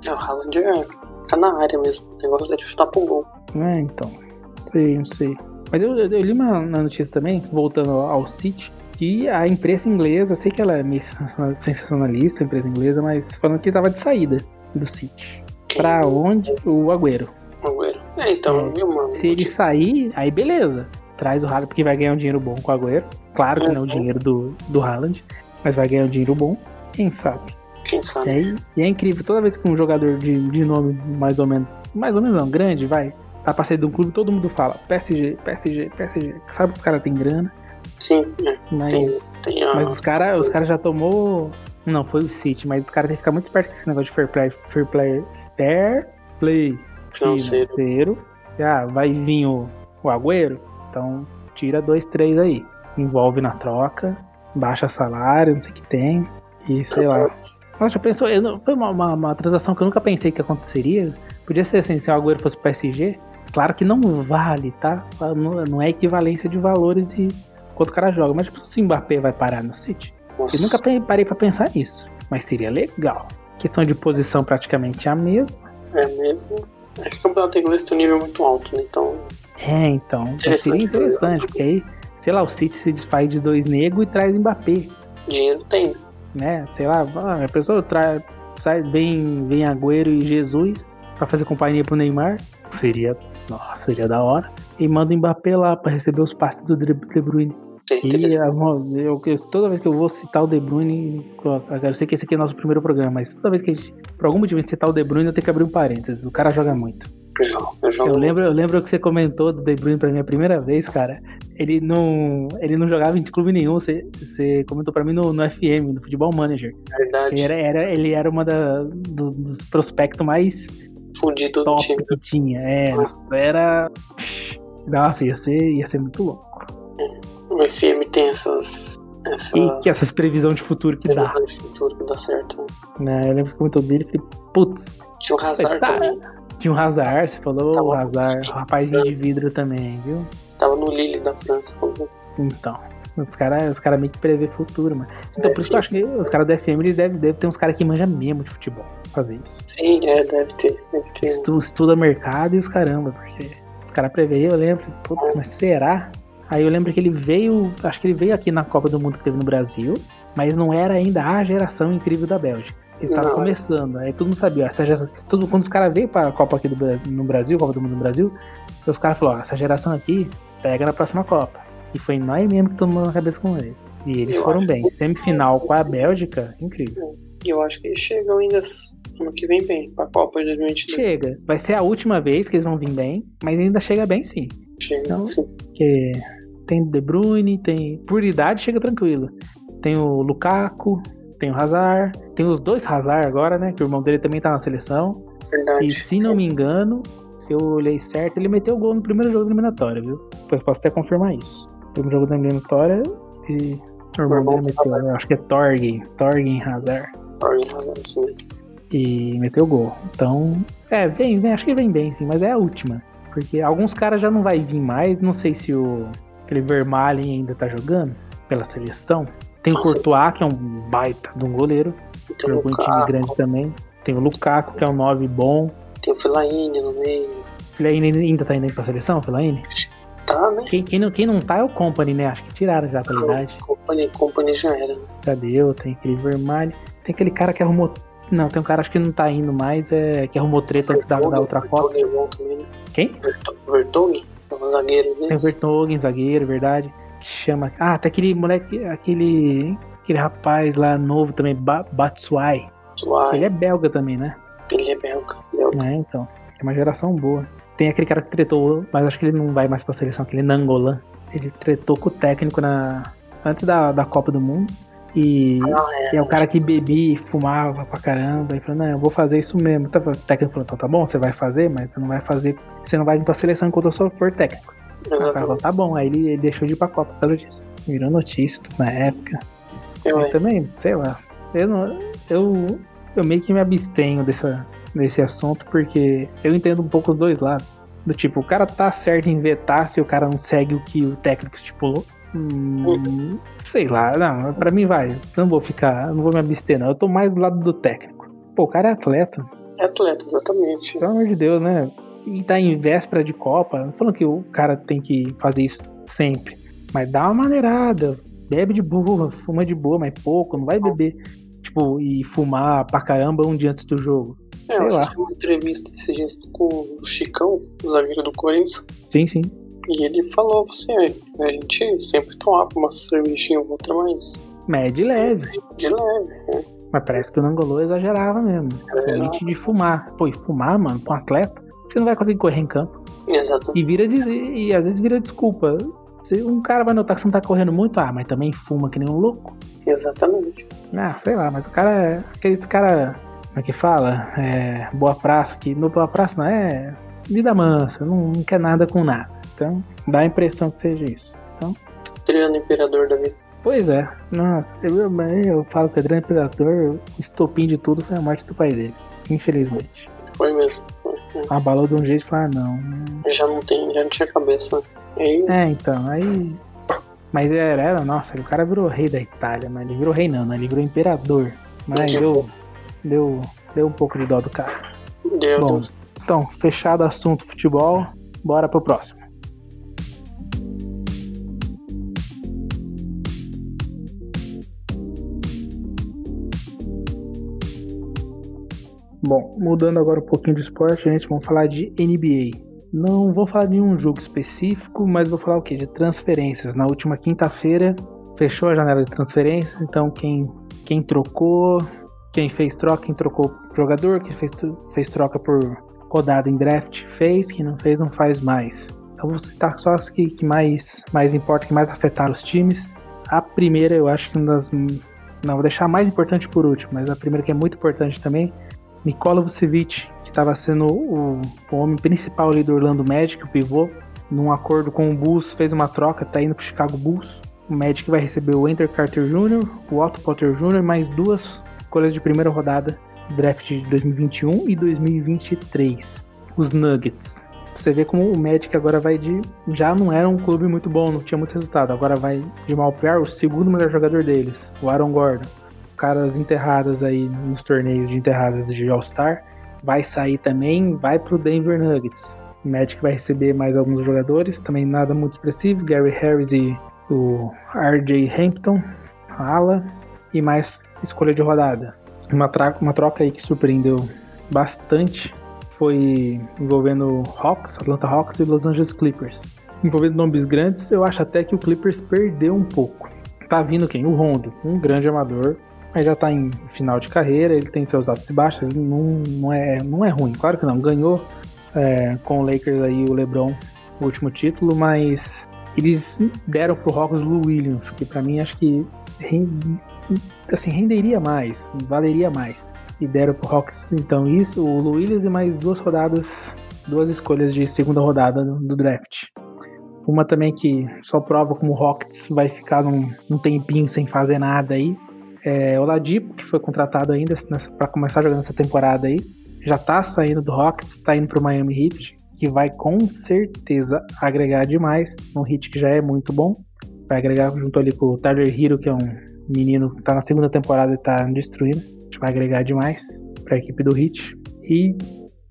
É, o Haaland é Fica na área mesmo. O negócio é de chutar pro gol. É, então. Sei, não sei. Mas eu, eu, eu li uma, uma, notícia também, voltando ao City, que a imprensa inglesa, sei que ela é meio sensacionalista, a imprensa inglesa, mas falando que tava de saída do City. Quem? Pra onde? O Agüero. Agüero. É, então, é. viu, mano? Se ele sair, aí beleza. Traz o Haaland, porque vai ganhar um dinheiro bom com o Agüero. Claro que uhum. não é o dinheiro do, do Haaland, mas vai ganhar um dinheiro bom. Quem sabe? Quem sabe? E, e é incrível, toda vez que um jogador de, de nome mais ou menos, mais ou menos não, grande, vai, tá sair de um clube, todo mundo fala PSG, PSG, PSG. Sabe que os caras têm grana. Sim, é. Mas, tem, tem a... mas os caras os cara já tomou. Não, foi o City, mas os caras têm que ficar muito esperto com esse negócio de fair play. Fair play. Fair play financeiro. financeiro. Ah, vai vir o, o Agüero, então tira dois, três aí. Envolve na troca, baixa salário, não sei o que tem. E sei lá. Nossa, pensou, eu, foi uma, uma, uma, transação que eu nunca pensei que aconteceria. Podia ser assim, se o Agüero fosse PSG. Claro que não vale, tá? Não, não é equivalência de valores e quanto o cara joga. Mas tipo, se o Mbappé vai parar no City. Nossa. Eu nunca parei para pensar nisso. Mas seria legal. Questão de posição praticamente a mesma. É mesmo. É que o campeonato inglês tem um nível muito alto, né? Então. É, então. então seria interessante, porque aí, sei lá, o City se desfaz de dois negros e traz Mbappé. Dinheiro tem né? Sei lá, a pessoa traz, sai bem, vem Agüero e Jesus para fazer companhia pro Neymar, seria, nossa, seria da hora. E manda o Mbappé lá para receber os passes do De Bruyne. E eu, eu, toda vez que eu vou citar o De Bruyne, eu sei que esse aqui é nosso primeiro programa, mas toda vez que a gente, por algum motivo, citar o De Bruyne, eu tenho que abrir um parênteses. O cara joga muito. Eu, eu, eu lembro, eu lembro que você comentou do De Bruyne pra mim a primeira vez, cara. Ele não, ele não jogava em clube nenhum. Você, você comentou pra mim no, no FM, no Futebol Manager. Verdade. Ele era, era, ele era uma da, do, dos prospectos mais fudido top time. que tinha. É, era. Nossa, ia ser, ia ser muito louco. O FM tem essas. Essa... E que essas previsões de futuro que dá. de futuro que dá certo. Né? Eu lembro que comentou dele e falei, putz. Tinha o Hazard tá, também. Tinha um Hazard, você falou Tava o Hazard, o rapazinho de vidro também, viu? Tava no Lille da França. Então. Os caras os cara meio que prevê futuro, mano. Então, é, por isso que eu acho que os caras do FM eles devem, devem ter uns caras que manjam mesmo de futebol fazer isso. Sim, é, deve ter. Deve ter. Estu, estuda mercado e os caramba, porque os caras preveem, eu lembro, putz, mas será? Aí eu lembro que ele veio, acho que ele veio aqui na Copa do Mundo que teve no Brasil, mas não era ainda a geração incrível da Bélgica. Ele tava não. começando, aí todo mundo sabia. Essa geração, todo, quando os caras veio pra Copa aqui do, no Brasil, Copa do Mundo no Brasil, os caras falaram: essa geração aqui pega na próxima Copa. E foi nós mesmo que tomamos a cabeça com eles. E eles eu foram bem. Que... Semifinal com a Bélgica, incrível. E eu acho que eles chegam ainda ano que vem bem, pra Copa de 2022. Chega. Vai ser a última vez que eles vão vir bem, mas ainda chega bem sim. Chega, então, sim. Que tem De Bruyne, tem. Por idade chega tranquilo. Tem o Lukaku, tem o Hazard, tem os dois Hazard agora, né? Que o irmão dele também tá na seleção. Verdade. E se não me engano, se eu olhei certo, ele meteu o gol no primeiro jogo da eliminatória, viu? Depois posso até confirmar isso. No primeiro jogo da eliminatória e o irmão dele meteu, eu acho que é Torgen, Torgen Hazard. Torgen Hazard, sim. E meteu o gol. Então, é, vem, vem, acho que vem bem, sim, mas é a última. Porque alguns caras já não vai vir mais, não sei se o aquele Vermaelen ainda tá jogando pela seleção. Tem o Courtois, que é um baita de um goleiro. Jogou em time grande também. Tem o Lukaku, que é um 9 bom. Tem o Fellaini no meio. Fellaini ainda tá indo pra seleção, Fellaini? Tá, né? Quem, quem, não, quem não tá é o Company, né? Acho que tiraram já a qualidade. Company, Company já era. Né? Cadê? Tem aquele Vermalho. Tem aquele cara que arrumou. Não, tem um cara acho que não tá indo mais, é que arrumou treta antes da, da outra Copa. É né? Quem? Vertonghen? É um zagueiro, né? Tem o Vertonghen, zagueiro, verdade. Que chama. Ah, até aquele moleque, aquele. Aquele rapaz lá novo também, ba Batsuai. Ele é belga também, né? Ele é belga. belga. É, então. É uma geração boa. Tem aquele cara que tretou, mas acho que ele não vai mais pra seleção, aquele Nangolan. Ele tretou com o técnico na, antes da, da Copa do Mundo. E ah, é, é, o cara que bebia e fumava pra caramba. E falou, não, eu vou fazer isso mesmo. Tá, o técnico falou, então tá bom, você vai fazer, mas você não vai fazer. Você não vai ir pra seleção enquanto eu sou for técnico. O cara falou, tá bom. Aí ele, ele, deixou de ir pra Copa por causa disso. Virou notícia na época. Eu mas também, sei lá. Eu, não, eu, eu meio que me abstenho dessa, desse assunto, porque eu entendo um pouco os dois lados. Do tipo, o cara tá certo em vetar se o cara não segue o que o técnico estipulou. Hum, sei lá, não, pra mim vai. Não vou ficar, não vou me abster, não. Eu tô mais do lado do técnico. Pô, o cara é atleta. É atleta, exatamente. Pelo amor de Deus, né? E tá em véspera de Copa. Não tô falando que o cara tem que fazer isso sempre. Mas dá uma maneirada. Bebe de boa, fuma de boa, mas pouco. Não vai beber, tipo, e fumar pra caramba um dia antes do jogo. É, eu assisti uma entrevista esse dia com o Chicão, o zagueiro do Corinthians. Sim, sim. E ele falou assim, a gente sempre tomava uma cervejinha ou outra, mas. Mas é de leve. De leve, é. Mas parece que o Nangolô exagerava mesmo. É, limite de fumar. Pô, e fumar, mano, com um atleta, você não vai conseguir correr em campo. Exato. E vira de, e às vezes vira desculpa. Se um cara vai notar que você não tá correndo muito, ah, mas também fuma que nem um louco. Exatamente. Ah, sei lá, mas o cara é. Aqueles cara. Como é que fala? É. Boa praça, que no Boa Praça não é. Vida mansa, não, não quer nada com nada. Então, dá a impressão que seja isso. Então, Adriano Imperador da vida. Pois é. Nossa, eu, eu falo que Adriano Imperador, o estopim de tudo foi a morte do pai dele. Infelizmente. Foi mesmo. Abalou de um jeito e falou, ah, não. Já não tem, já não tinha cabeça. Aí... É, então, aí. Mas era, era, nossa, o cara virou rei da Itália, mas ele virou rei não, né? Ele virou imperador. Mas deu, deu, deu um pouco de dó do cara. Deu, Bom, então, fechado o assunto futebol, bora pro próximo. Bom, mudando agora um pouquinho de esporte, gente, vamos falar de NBA. Não vou falar de um jogo específico, mas vou falar o que? De transferências. Na última quinta-feira fechou a janela de transferências, então quem, quem trocou, quem fez troca, quem trocou jogador, quem fez, fez troca por rodada em draft fez, quem não fez não faz mais. Então vou citar só as que, que mais, mais importam, que mais afetaram os times. A primeira, eu acho que uma das. Não, vou deixar a mais importante por último, mas a primeira que é muito importante também Nikola Vucevic, que estava sendo o, o, homem principal ali do Orlando Magic, o pivô, num acordo com o Bulls, fez uma troca, tá indo pro Chicago Bulls. O Magic vai receber o Wendell Carter Jr., o Otto Potter Jr., mais duas escolhas de primeira rodada draft de 2021 e 2023. Os Nuggets. Você vê como o Magic agora vai de. Já não era um clube muito bom, não tinha muito resultado. Agora vai de mal pior, o segundo melhor jogador deles, o Aaron Gordon caras enterradas aí nos torneios de enterradas de All-Star. Vai sair também, vai pro Denver Nuggets. O Magic vai receber mais alguns jogadores, também nada muito expressivo. Gary Harris e o RJ Hampton, ala, e mais escolha de rodada. Uma, uma troca aí que surpreendeu bastante foi envolvendo Hawks, Atlanta Hawks e Los Angeles Clippers. Envolvendo nomes grandes, eu acho até que o Clippers perdeu um pouco. Tá vindo quem? O Rondo, um grande amador, mas já tá em final de carreira, ele tem seus altos e baixos, não, não, é, não é ruim, claro que não, ganhou é, com o Lakers aí o LeBron o último título, mas eles deram pro Hawks Lou Williams, que para mim acho que rende, assim, renderia mais, valeria mais. e deram pro Hawks então isso, o Williams e mais duas rodadas, duas escolhas de segunda rodada do, do draft. Uma também que só prova como o Hawks vai ficar num tempinho sem fazer nada aí. É o Ladipo, que foi contratado ainda para começar jogando essa temporada aí. Já tá saindo do Hawks, tá indo pro Miami Heat, que vai com certeza agregar demais. Um Heat que já é muito bom. Vai agregar junto ali com o Tyler Hero, que é um menino que tá na segunda temporada e tá destruindo. A vai agregar demais pra equipe do Heat. E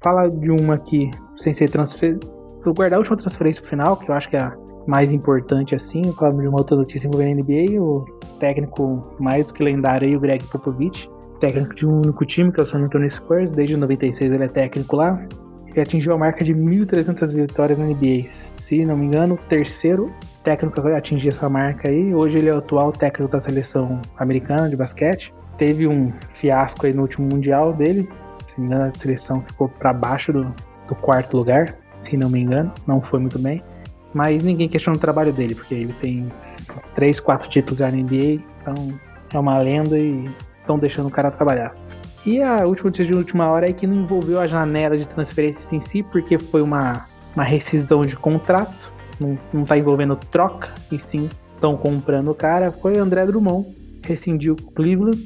falar de uma aqui, sem ser transfer... Vou guardar a última transferência pro final, que eu acho que é a mais importante assim. Falar de uma outra notícia envolvendo a NBA, o técnico mais do que lendário aí, o Greg Popovich. Técnico de um único time, que é o San Antonio Spurs. Desde 96 ele é técnico lá. Ele atingiu a marca de 1.300 vitórias na NBA. Se não me engano, terceiro técnico a atingir essa marca aí. Hoje ele é o atual técnico da seleção americana de basquete. Teve um fiasco aí no último mundial dele. Se não me engano, a seleção ficou para baixo do, do quarto lugar, se não me engano. Não foi muito bem. Mas ninguém questiona o trabalho dele, porque ele tem três, quatro títulos na NBA. Então é uma lenda e estão deixando o cara trabalhar. E a última notícia de última hora é que não envolveu a janela de transferências em si, porque foi uma, uma rescisão de contrato não, não tá envolvendo troca, e sim estão comprando o cara, foi o André Drummond, rescindiu o Cleveland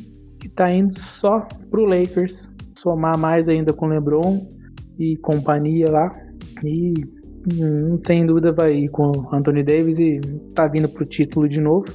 e tá indo só pro Lakers, somar mais ainda com LeBron e companhia lá. E não tem dúvida vai ir com Anthony Davis e tá vindo pro título de novo.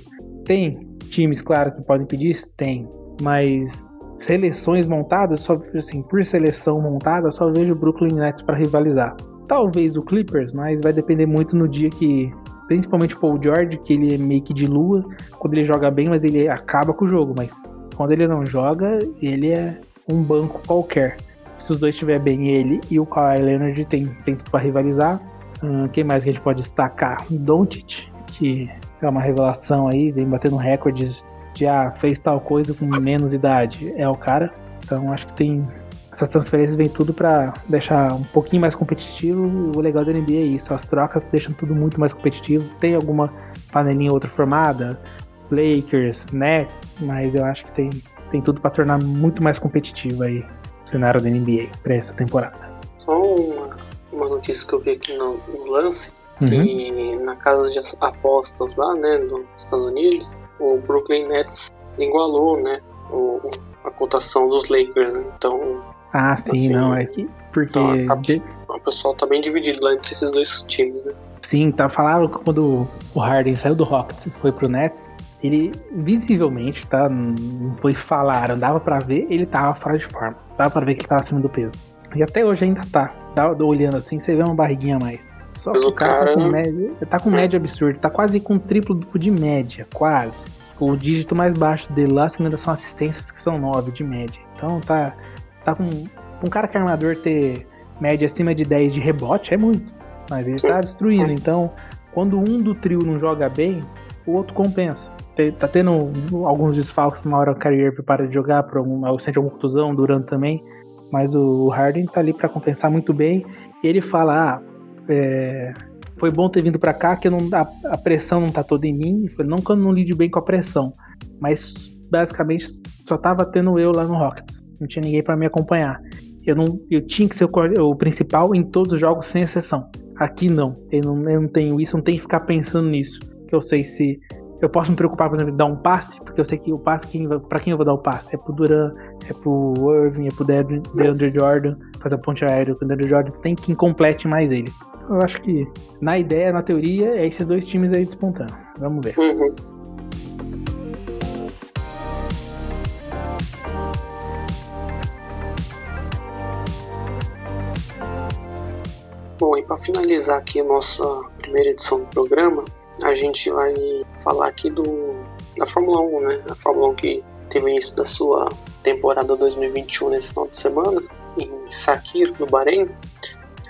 Tem times, claro, que podem pedir, tem, mas seleções montadas, só assim, por seleção montada, só vejo o Brooklyn Nets para rivalizar. Talvez o Clippers, mas vai depender muito no dia que. Principalmente o Paul George, que ele é meio que de lua. Quando ele joga bem, mas ele acaba com o jogo. Mas quando ele não joga, ele é um banco qualquer. Se os dois estiver bem, ele e o Kawhi Leonard tem, tem tudo para rivalizar. Hum, quem mais que a gente pode destacar? Doncic, que é uma revelação aí, vem batendo recordes de ah, fez tal coisa com menos idade. É o cara. Então acho que tem essas transferências vêm tudo para deixar um pouquinho mais competitivo. O legal da NBA é isso, as trocas deixam tudo muito mais competitivo. Tem alguma panelinha outra formada, Lakers, Nets, mas eu acho que tem, tem tudo para tornar muito mais competitivo aí o cenário da NBA para essa temporada. Só uma, uma notícia que eu vi aqui no, no lance, uhum. que na casa de apostas lá, né, dos Estados Unidos, o Brooklyn Nets igualou, né, o, a cotação dos Lakers, né? Então ah, sim, assim, não, é que. Porque. Então, tá, o pessoal tá bem dividido lá entre esses dois times, né? Sim, tá falando que quando o Harden saiu do Rockets e foi pro Nets, ele visivelmente, tá? Não foi falar, andava para ver, ele tava fora de forma. Dava pra ver que ele tava acima do peso. E até hoje ainda tá. Tá olhando assim, você vê uma barriguinha a mais. Só Mas que o cara, cara tá com média, tá com média absurda, tá quase com triplo de média, quase. O dígito mais baixo dele lá, se não são assistências que são 9 de média. Então tá tá com um cara que é armador ter média acima de 10 de rebote é muito, mas ele tá destruindo. Então, quando um do trio não joga bem, o outro compensa. Tá tendo alguns desfalques na hora o Carrier para de jogar, por algum, sente alguma contusão, durante também, mas o Harden tá ali para compensar muito bem. Ele fala: ah, é, foi bom ter vindo para cá, que não, a, a, pressão não tá toda em mim. Não que eu não lide bem com a pressão, mas basicamente só tava tendo eu lá no Rockets não tinha ninguém para me acompanhar. Eu, não, eu tinha que ser o, o, principal em todos os jogos, sem exceção. Aqui não. Eu, não. eu não tenho isso, não tenho que ficar pensando nisso. Eu sei se. Eu posso me preocupar, por exemplo, de dar um passe, porque eu sei que o passe, quem, pra quem eu vou dar o passe? É pro Duran, é pro Irving, é pro DeAndre Jordan, fazer a ponte aérea com o DeAndre Jordan. Tem que complete mais ele. Eu acho que, na ideia, na teoria, é esses dois times aí despontando. Vamos ver. Uhum. Bom, e para finalizar aqui a nossa primeira edição do programa, a gente vai falar aqui do da Fórmula 1, né? A Fórmula 1 que teve início da sua temporada 2021 nesse final de semana em Sakir, no Bahrein.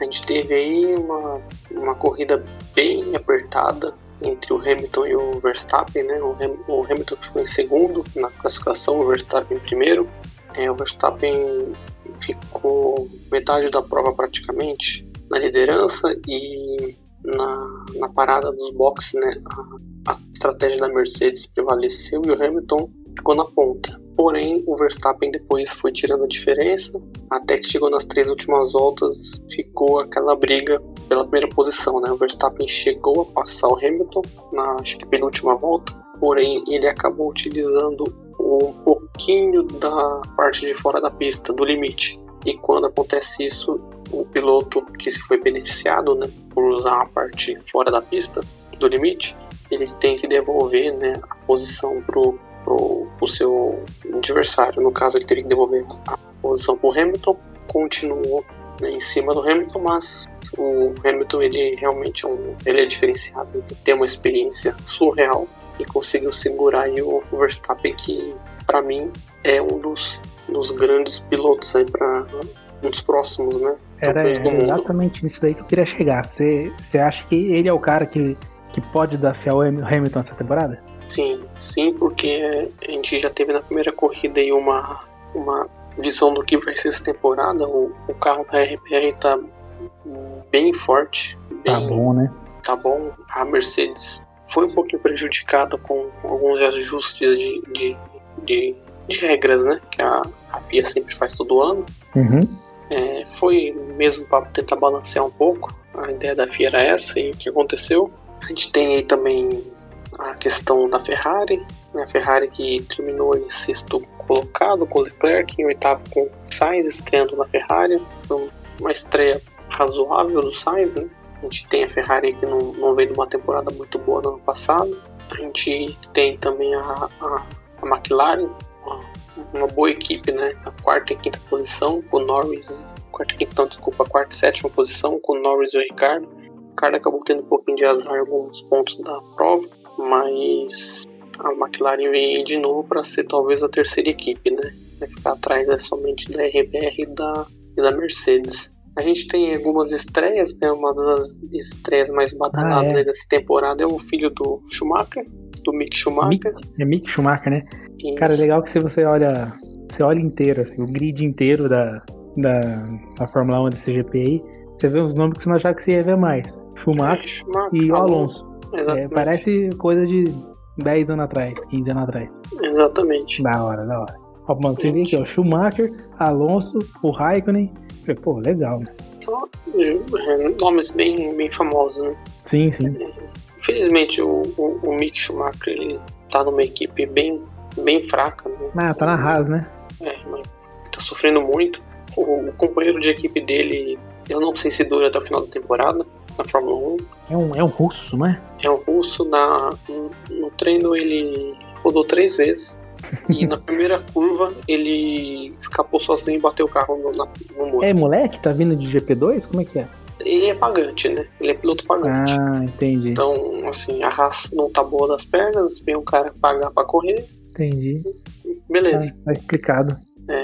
A gente teve aí uma, uma corrida bem apertada entre o Hamilton e o Verstappen, né? O, o Hamilton ficou em segundo na classificação, o Verstappen em primeiro. É, o Verstappen ficou metade da prova praticamente na liderança e na, na parada dos boxes, né, a, a, estratégia da Mercedes prevaleceu e o Hamilton ficou na ponta. Porém, o Verstappen depois foi tirando a diferença, até que chegou nas três últimas voltas, ficou aquela briga pela primeira posição, né? O Verstappen chegou a passar o Hamilton na acho que penúltima volta, porém ele acabou utilizando um pouquinho da parte de fora da pista, do limite. E quando acontece isso, o piloto que se foi beneficiado, né, por usar a parte fora da pista, do limite, ele tem que devolver, né, a posição pro pro seu adversário. No caso, ele teria que devolver a posição pro Hamilton, continuou né, em cima do Hamilton, mas o Hamilton ele realmente é um, ele é diferenciado, ele tem uma experiência surreal e conseguiu segurar o Verstappen que para mim é um dos, dos grandes pilotos aí para dos próximos, né? Era exatamente isso daí que eu queria chegar. Você acha que ele é o cara que, que pode desafiar o Hamilton essa temporada? Sim, sim, porque a gente já teve na primeira corrida aí uma, uma visão do que vai ser essa temporada. O, o carro da RPR tá bem forte. Bem, tá bom, né? Tá bom. A Mercedes foi um pouquinho prejudicada com alguns ajustes de, de, de, de regras, né? Que a, a FIA sempre faz todo ano. Uhum. É, foi mesmo para tentar balancear um pouco. A ideia da FIA era essa e o que aconteceu. A gente tem aí também a questão da Ferrari, né? a Ferrari que terminou em sexto colocado com Leclerc, em oitavo com Sainz estreando na Ferrari, uma estreia razoável do Sainz, né? A gente tem a Ferrari que não, não veio de uma temporada muito boa no ano passado. A gente tem também a, a, a McLaren, uma, boa equipe, né? A quarta e quinta posição, com Norris, quarta e quinta, não, desculpa, a quarta e sétima posição, com Norris e o Ricardo. O Ricardo acabou tendo um pouquinho de azar em alguns pontos da prova, mas a McLaren vem de novo para ser talvez a terceira equipe, né? Vai ficar atrás né, somente da RBR e da, e da Mercedes. A gente tem algumas estreias, né? Uma das estreias mais badaladas ah, é. dessa temporada é o filho do Schumacher, do Mick Schumacher. Mick, é Mick Schumacher, né? Isso. Cara, é legal que você olha, você olha inteiro, assim, o grid inteiro da, da, da Fórmula 1 desse GP aí, você vê os nomes que você não achava que você ia ver mais. Schumacher, Schumacher e o Alonso. É, parece coisa de 10 anos atrás, 15 anos atrás. Exatamente. Da hora, da hora. Ó, mano, você vê aqui, ó, Schumacher, Alonso, o Raikkonen. Pô, legal, né? Só é, nomes bem, bem famosos, né? Sim, sim. Infelizmente, o, o, o Mick Schumacher, ele tá numa equipe bem, bem fraca. Né? Ah, tá na Haas, né? É, mas tá sofrendo muito. O, o companheiro de equipe dele, eu não sei se dura até o final da temporada na Fórmula 1. É um, é um russo, né? É um russo. Na, no, no treino ele rodou três vezes. e na primeira curva ele escapou sozinho e bateu o carro no, na, no muro. É moleque? Tá vindo de GP2? Como é que é? Ele é pagante, né? Ele é piloto pagante. Ah, entendi. Então, assim, a raça não tá boa das pernas, vem um cara pagar pra correr. Entendi. Beleza. Tá, tá explicado. É.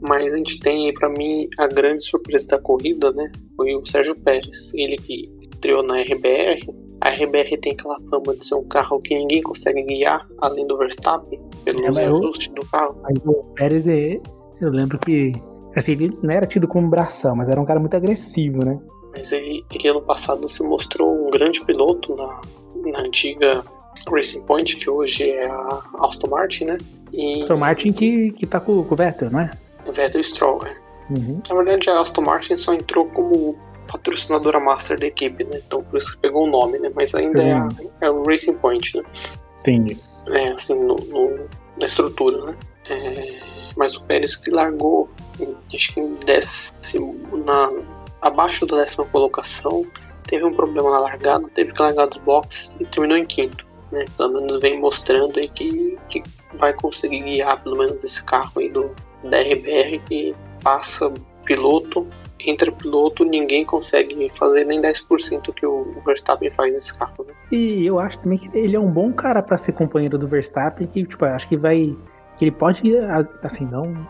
Mas a gente tem pra mim, a grande surpresa da corrida, né? Foi o Sérgio Pérez. Ele que estreou na RBR. A RBR tem aquela fama de ser um carro que ninguém consegue guiar, além do Verstappen, pelo ajustes do carro. Mas o Pérez, é, eu lembro que assim, ele não era tido como bração, mas era um cara muito agressivo, né? Mas ele, ele ano passado se mostrou um grande piloto na, na antiga Racing Point, que hoje é a Aston Martin, né? E... Aston Martin que, que tá com, com o Vettel, não é? Vettel Stroll, né? Uhum. Na verdade, a Aston Martin só entrou como patrocinadora master da equipe, né? Então por isso que pegou o nome, né? Mas ainda uhum. é, a, é, o Racing Point, né? Entendi. É, assim, no, no, na estrutura, né? É, mas o Pérez que largou, acho que em décimo, na, abaixo da décima colocação, teve um problema na largada, teve que largar dos boxes e terminou em quinto. Né? Pelo menos vem mostrando aí que, que vai conseguir guiar pelo menos esse carro aí do, da RBR que passa piloto, entra piloto, ninguém consegue fazer nem 10% que o Verstappen faz nesse carro. Né? E eu acho também que ele é um bom cara para ser companheiro do Verstappen, que tipo, acho que vai que ele pode assim, não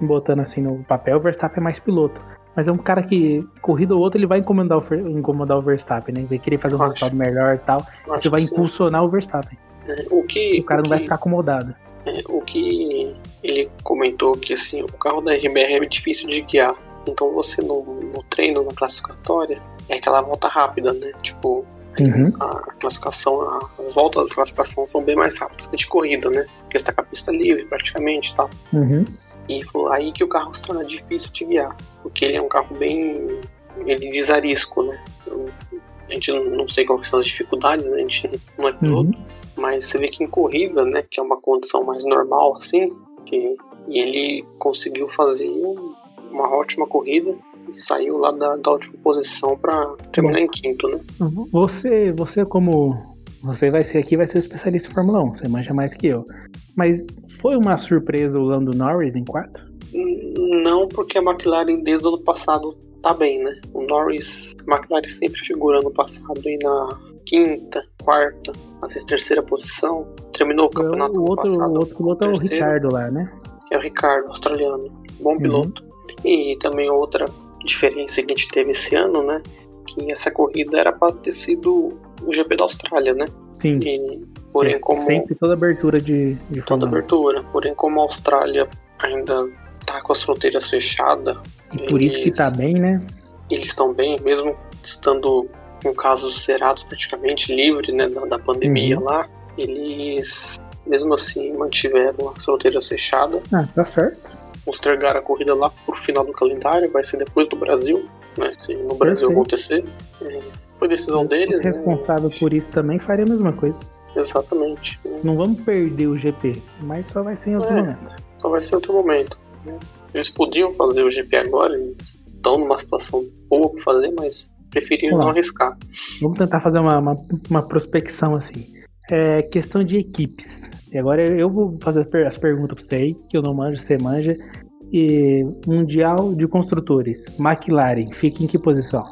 botando assim no papel, o Verstappen é mais piloto. Mas é um cara que, corrida ou outra, ele vai incomodar o, incomodar o Verstappen, né? Vai querer fazer um resultado melhor e tal. Você vai impulsionar sim. o Verstappen. É, o, que, o cara o não que... vai ficar acomodado. É, o que ele comentou que assim, o carro da RBR é difícil de guiar. Então você no, no treino, na classificatória, é aquela volta rápida, né? Tipo, Uhum. A classificação, a- as voltas da classificação são bem mais rápidas que de corrida, né? Porque está com a pista livre praticamente e tal. Uhum. E foi aí que o carro se torna difícil de guiar, porque ele é um carro bem. ele diz arisco, né? Então, a gente não, não sei quais são as dificuldades, né? A gente não é piloto, Uhum. mas você vê que em corrida, né? Que é uma condição mais normal, assim, que, e ele conseguiu fazer uma ótima corrida e saiu lá da, da última posição para terminar em quinto, né? Você, você como você vai ser aqui, vai ser o especialista em Fórmula 1, você manja mais que eu. Mas foi uma surpresa o Lando Norris em quarto? Não porque a McLaren desde o ano passado tá bem, né? O Norris, a McLaren sempre figura no passado aí na quinta, quarta, às vezes terceira posição. Terminou o campeonato o ano outro, passado. o outro piloto é o. Richardo lá, né? É o Ricardo, australiano. Bom Uhum. piloto. E também outra diferença que a gente teve esse ano, né? Que essa corrida era para ter sido o GP da Austrália, né? Sim. E, porém, É como Sempre toda abertura de, de toda Fórmula 1. abertura, porém como a Austrália ainda tá com as fronteiras fechadas, E por isso que tá bem, né? eles estão bem, mesmo estando com casos zerados praticamente livre, né, da, da pandemia Uhum. lá, eles mesmo assim mantiveram as fronteiras fechadas, Ah, tá certo. postergaram a corrida lá pro final do calendário, vai ser depois do Brasil, né, se no Brasil Perfeito. acontecer. É, foi decisão deles, né? responsável por isso também faria a mesma coisa. Exatamente. Não vamos perder o GP, mas só vai ser em outro É. momento. Só vai ser outro momento. Eles podiam fazer o GP agora, eles estão numa situação boa para fazer, mas preferiram não arriscar. Vamos tentar fazer uma, uma, uma prospecção assim. É questão de equipes. E agora eu vou fazer as per- as perguntas pra você aí, que eu não manjo, você manja. E Mundial de Construtores. McLaren, fica em que posição?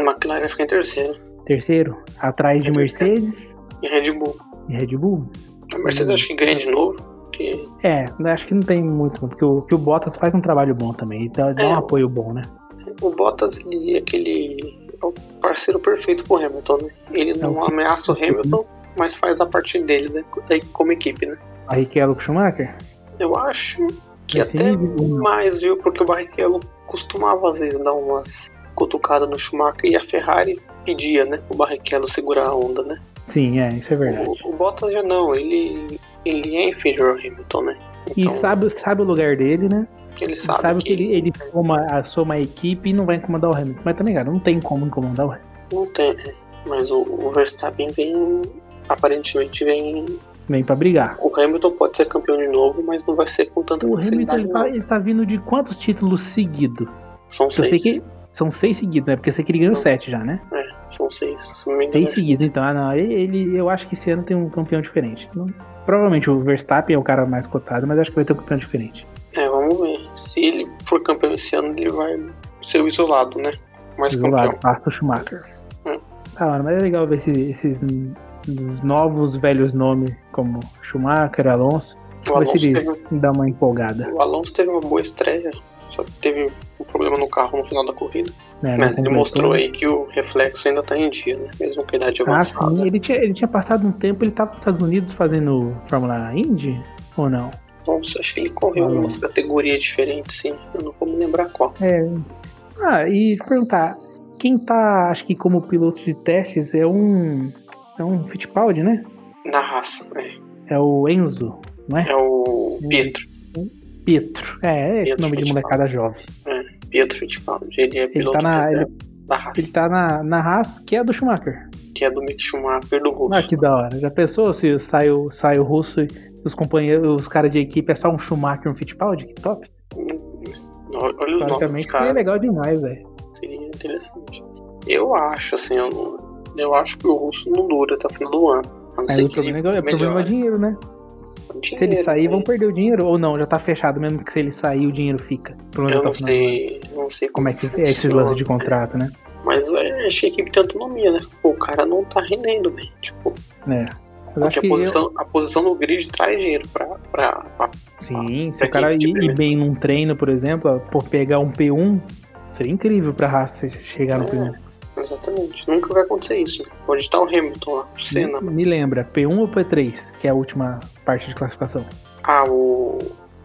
McLaren fica em terceiro. Terceiro? Atrás de É Mercedes E Red Bull. e Red Bull? A Mercedes acho que ganha de novo, porque É, acho que não tem muito, porque o, que o Bottas faz um trabalho bom também. Então dá um É. apoio bom, né? o Bottas ele é aquele é o parceiro perfeito pro Hamilton, né? Ele não o que- ameaça o Hamilton, mas faz a parte dele, né? Como equipe, né? Barrichello com Schumacher? Eu acho que até nível, mais, viu? Porque o Barrichello costumava às vezes dar umas cutucadas no Schumacher e a Ferrari pedia, né? O Barrichello segurar a onda, né? Sim, é, isso é verdade. O, o Bottas já não, ele, ele é inferior ao Hamilton, né? E sabe, sabe o lugar dele, né? ele Sabe, sabe, que ele, ele soma, a, soma a equipe e não vai incomodar o Hamilton. Mas também, cara, não tem como incomodar o Hamilton. não tem, né? Mas o, o Verstappen vem, aparentemente vem Vem pra brigar. O Hamilton pode ser campeão de novo, mas não vai ser com tanta O Hamilton facilidade. ele tá, ele tá vindo de quantos títulos seguidos? São Eu sei seis. que são seis seguidos, né? Porque você que ele ganhou sete já, né? É, são seis. Se não me engano, Seis é seguidos, então. Ah, não. Ele, eu acho que esse ano tem um campeão diferente. Não- provavelmente o Verstappen é o cara mais cotado, mas acho que vai ter um campeão diferente. É, vamos ver. Se ele for campeão esse ano, ele vai ser o isolado, né? Mais Isolado, campeão. o Schumacher. Hum. Tá, mano, mas é legal ver esse- esses n- novos velhos nomes como Schumacher, Alonso. O Alonso, teve, dá uma empolgada. o Alonso teve uma boa estreia, só que teve um problema no carro no final da corrida. Né, não Mas ele mostrou aí que o reflexo ainda tá em dia, né? Mesmo com a idade Ah, avançada. sim. Ele tinha, ele tinha passado um tempo, ele tava nos Estados Unidos fazendo Fórmula Indy? Ou não? Nossa, acho que ele correu Ah, em umas categorias diferentes, sim. Eu não vou me lembrar qual. É. Ah, e perguntar, quem tá, acho que como piloto de testes é um. É um Fittipaldi, né? Na raça, é. É o Enzo, não é? É o. Pietro. Pietro. É, é esse Pietro nome de molecada jovem. Pietro Fittipaldi. Ele é Ele piloto tá na. Ele, da raça. ele tá na, na Haas, que é do Schumacher. que é do Mick Schumacher do Russo. Ah, que da hora. Já pensou se sai o, sai o russo e os companheiros, os caras de equipe é só um Schumacher e um Fittipaldi? Que top. Olha olha os nomes Praticamente seria legal demais, velho. Seria interessante. Eu acho, assim, eu, eu acho que o Russo não dura até o final do ano. Aí ser o problema, é, ele o problema é o melhore. Dinheiro, né? Se ele sair, né? vão perder o dinheiro. Ou não, já tá fechado, mesmo que se ele sair, o dinheiro fica. Pelo menos Eu não sei, não sei Como é que é funciona. esses lances de contrato, né? Mas é, acho que a equipe tem autonomia, né? Pô, o cara não tá rendendo bem. Tipo, É. Eu porque que a eu- posição, a posição no grid traz dinheiro pra. pra, pra Sim, se pra o cara ir, ir bem num treino, por exemplo, por pegar um P1, seria incrível pra se chegar no É. P1. Exatamente. Nunca vai acontecer isso. Né? Pode estar o Hamilton lá, o Senna. Me, me lembra, P1 ou P3, que é a última parte de classificação? Ah, o.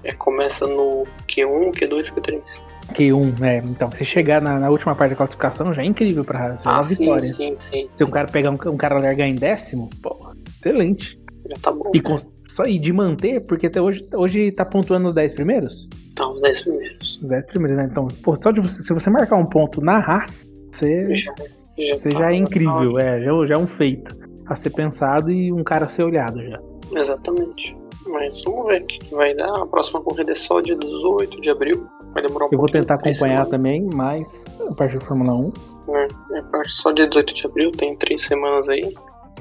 É, começa no Q1, Q2, Q3. Q1, né? Então, você chegar na, na, última parte da classificação já é incrível pra Haas. É ah, sim, vitória. sim, sim. Se um cara pegar um, um cara largar em décimo, pô, excelente. Já tá bom. E, com, só, e de manter, porque até hoje, hoje tá pontuando os 10 primeiros? Tá, os 10 primeiros. Os 10 primeiros, né? Então, pô, só de você, se você marcar um ponto na Haas, você já, já, você tá já é incrível, é, já, já é um feito a ser pensado e um cara a ser olhado já. Exatamente. Mas vamos ver o que vai dar. A próxima corrida é só dia 18 de abril. Vai demorar um Eu vou tentar acompanhar também, mas a partir da Fórmula 1. É, é só dia 18 de abril, tem três semanas aí.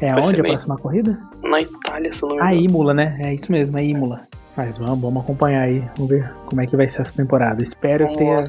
É vai onde a próxima corrida? Na Itália, se não me engano. A Imola, né? É isso mesmo, é Imola. Mas vamos, vamos acompanhar aí, vamos ver como é que vai ser essa temporada. Espero que tenha,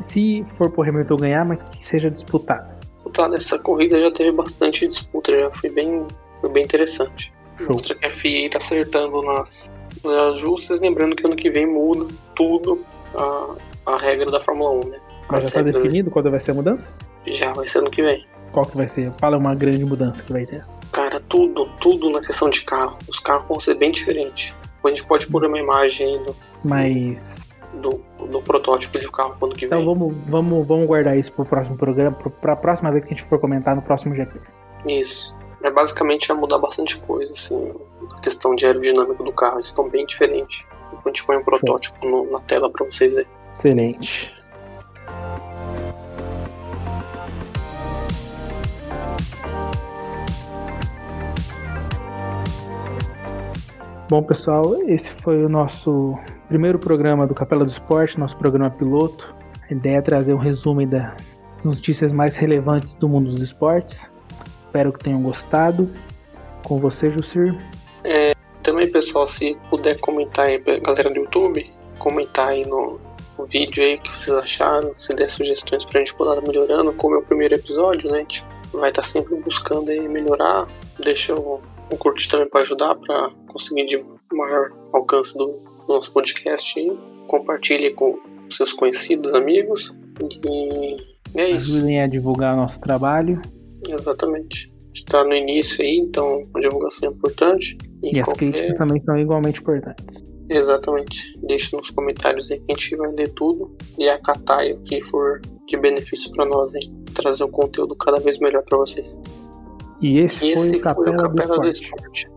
se for por Hamilton ganhar, mas que seja disputado. Disputada, essa corrida já teve bastante disputa, já foi bem, foi bem interessante. Show. Mostra que a FIA tá acertando nas, nos ajustes, lembrando que ano que vem muda tudo a, a regra da Fórmula 1, né? Mas já tá definido quando vai ser a mudança? Já vai ser ano que vem. Qual que vai ser? Fala uma grande mudança que vai ter. Cara, tudo, tudo na questão de carro. Os carros vão ser bem diferentes. A gente pode pôr uma imagem do, Mas... do, do protótipo de carro quando que então vem. Então vamos, vamos, vamos guardar isso pro próximo programa, pra próxima vez que a gente for comentar no próximo GP. Isso. É basicamente vai mudar bastante coisa, assim, a questão de aerodinâmica do carro. Eles estão bem diferentes. A gente põe um protótipo no, na tela para vocês verem. Excelente. Bom, pessoal, esse foi o nosso primeiro programa do Capela do Esporte, nosso programa piloto. A ideia é trazer um resumo das notícias mais relevantes do mundo dos esportes. Espero que tenham gostado. Com você, Jussir. É, também, pessoal, se puder comentar aí galera do YouTube, comentar aí no, no vídeo aí o que vocês acharam, se der sugestões pra gente poder melhorando, como é o primeiro episódio, né? A gente vai estar sempre buscando aí melhorar. Deixa o, o curtir também para ajudar, para conseguir de maior alcance do, do nosso podcast. Compartilhe com seus conhecidos, amigos. E é isso. Ajudem a divulgar nosso trabalho. Exatamente. Está no início aí, então a divulgação é importante. E, e as qualquer... críticas também são igualmente importantes. Exatamente. Deixe nos comentários aí que a gente vai ler tudo e acatar o que for de benefício para nós, hein? Trazer um conteúdo cada vez melhor para vocês. E esse, e foi, esse o foi o Capela do Esporte.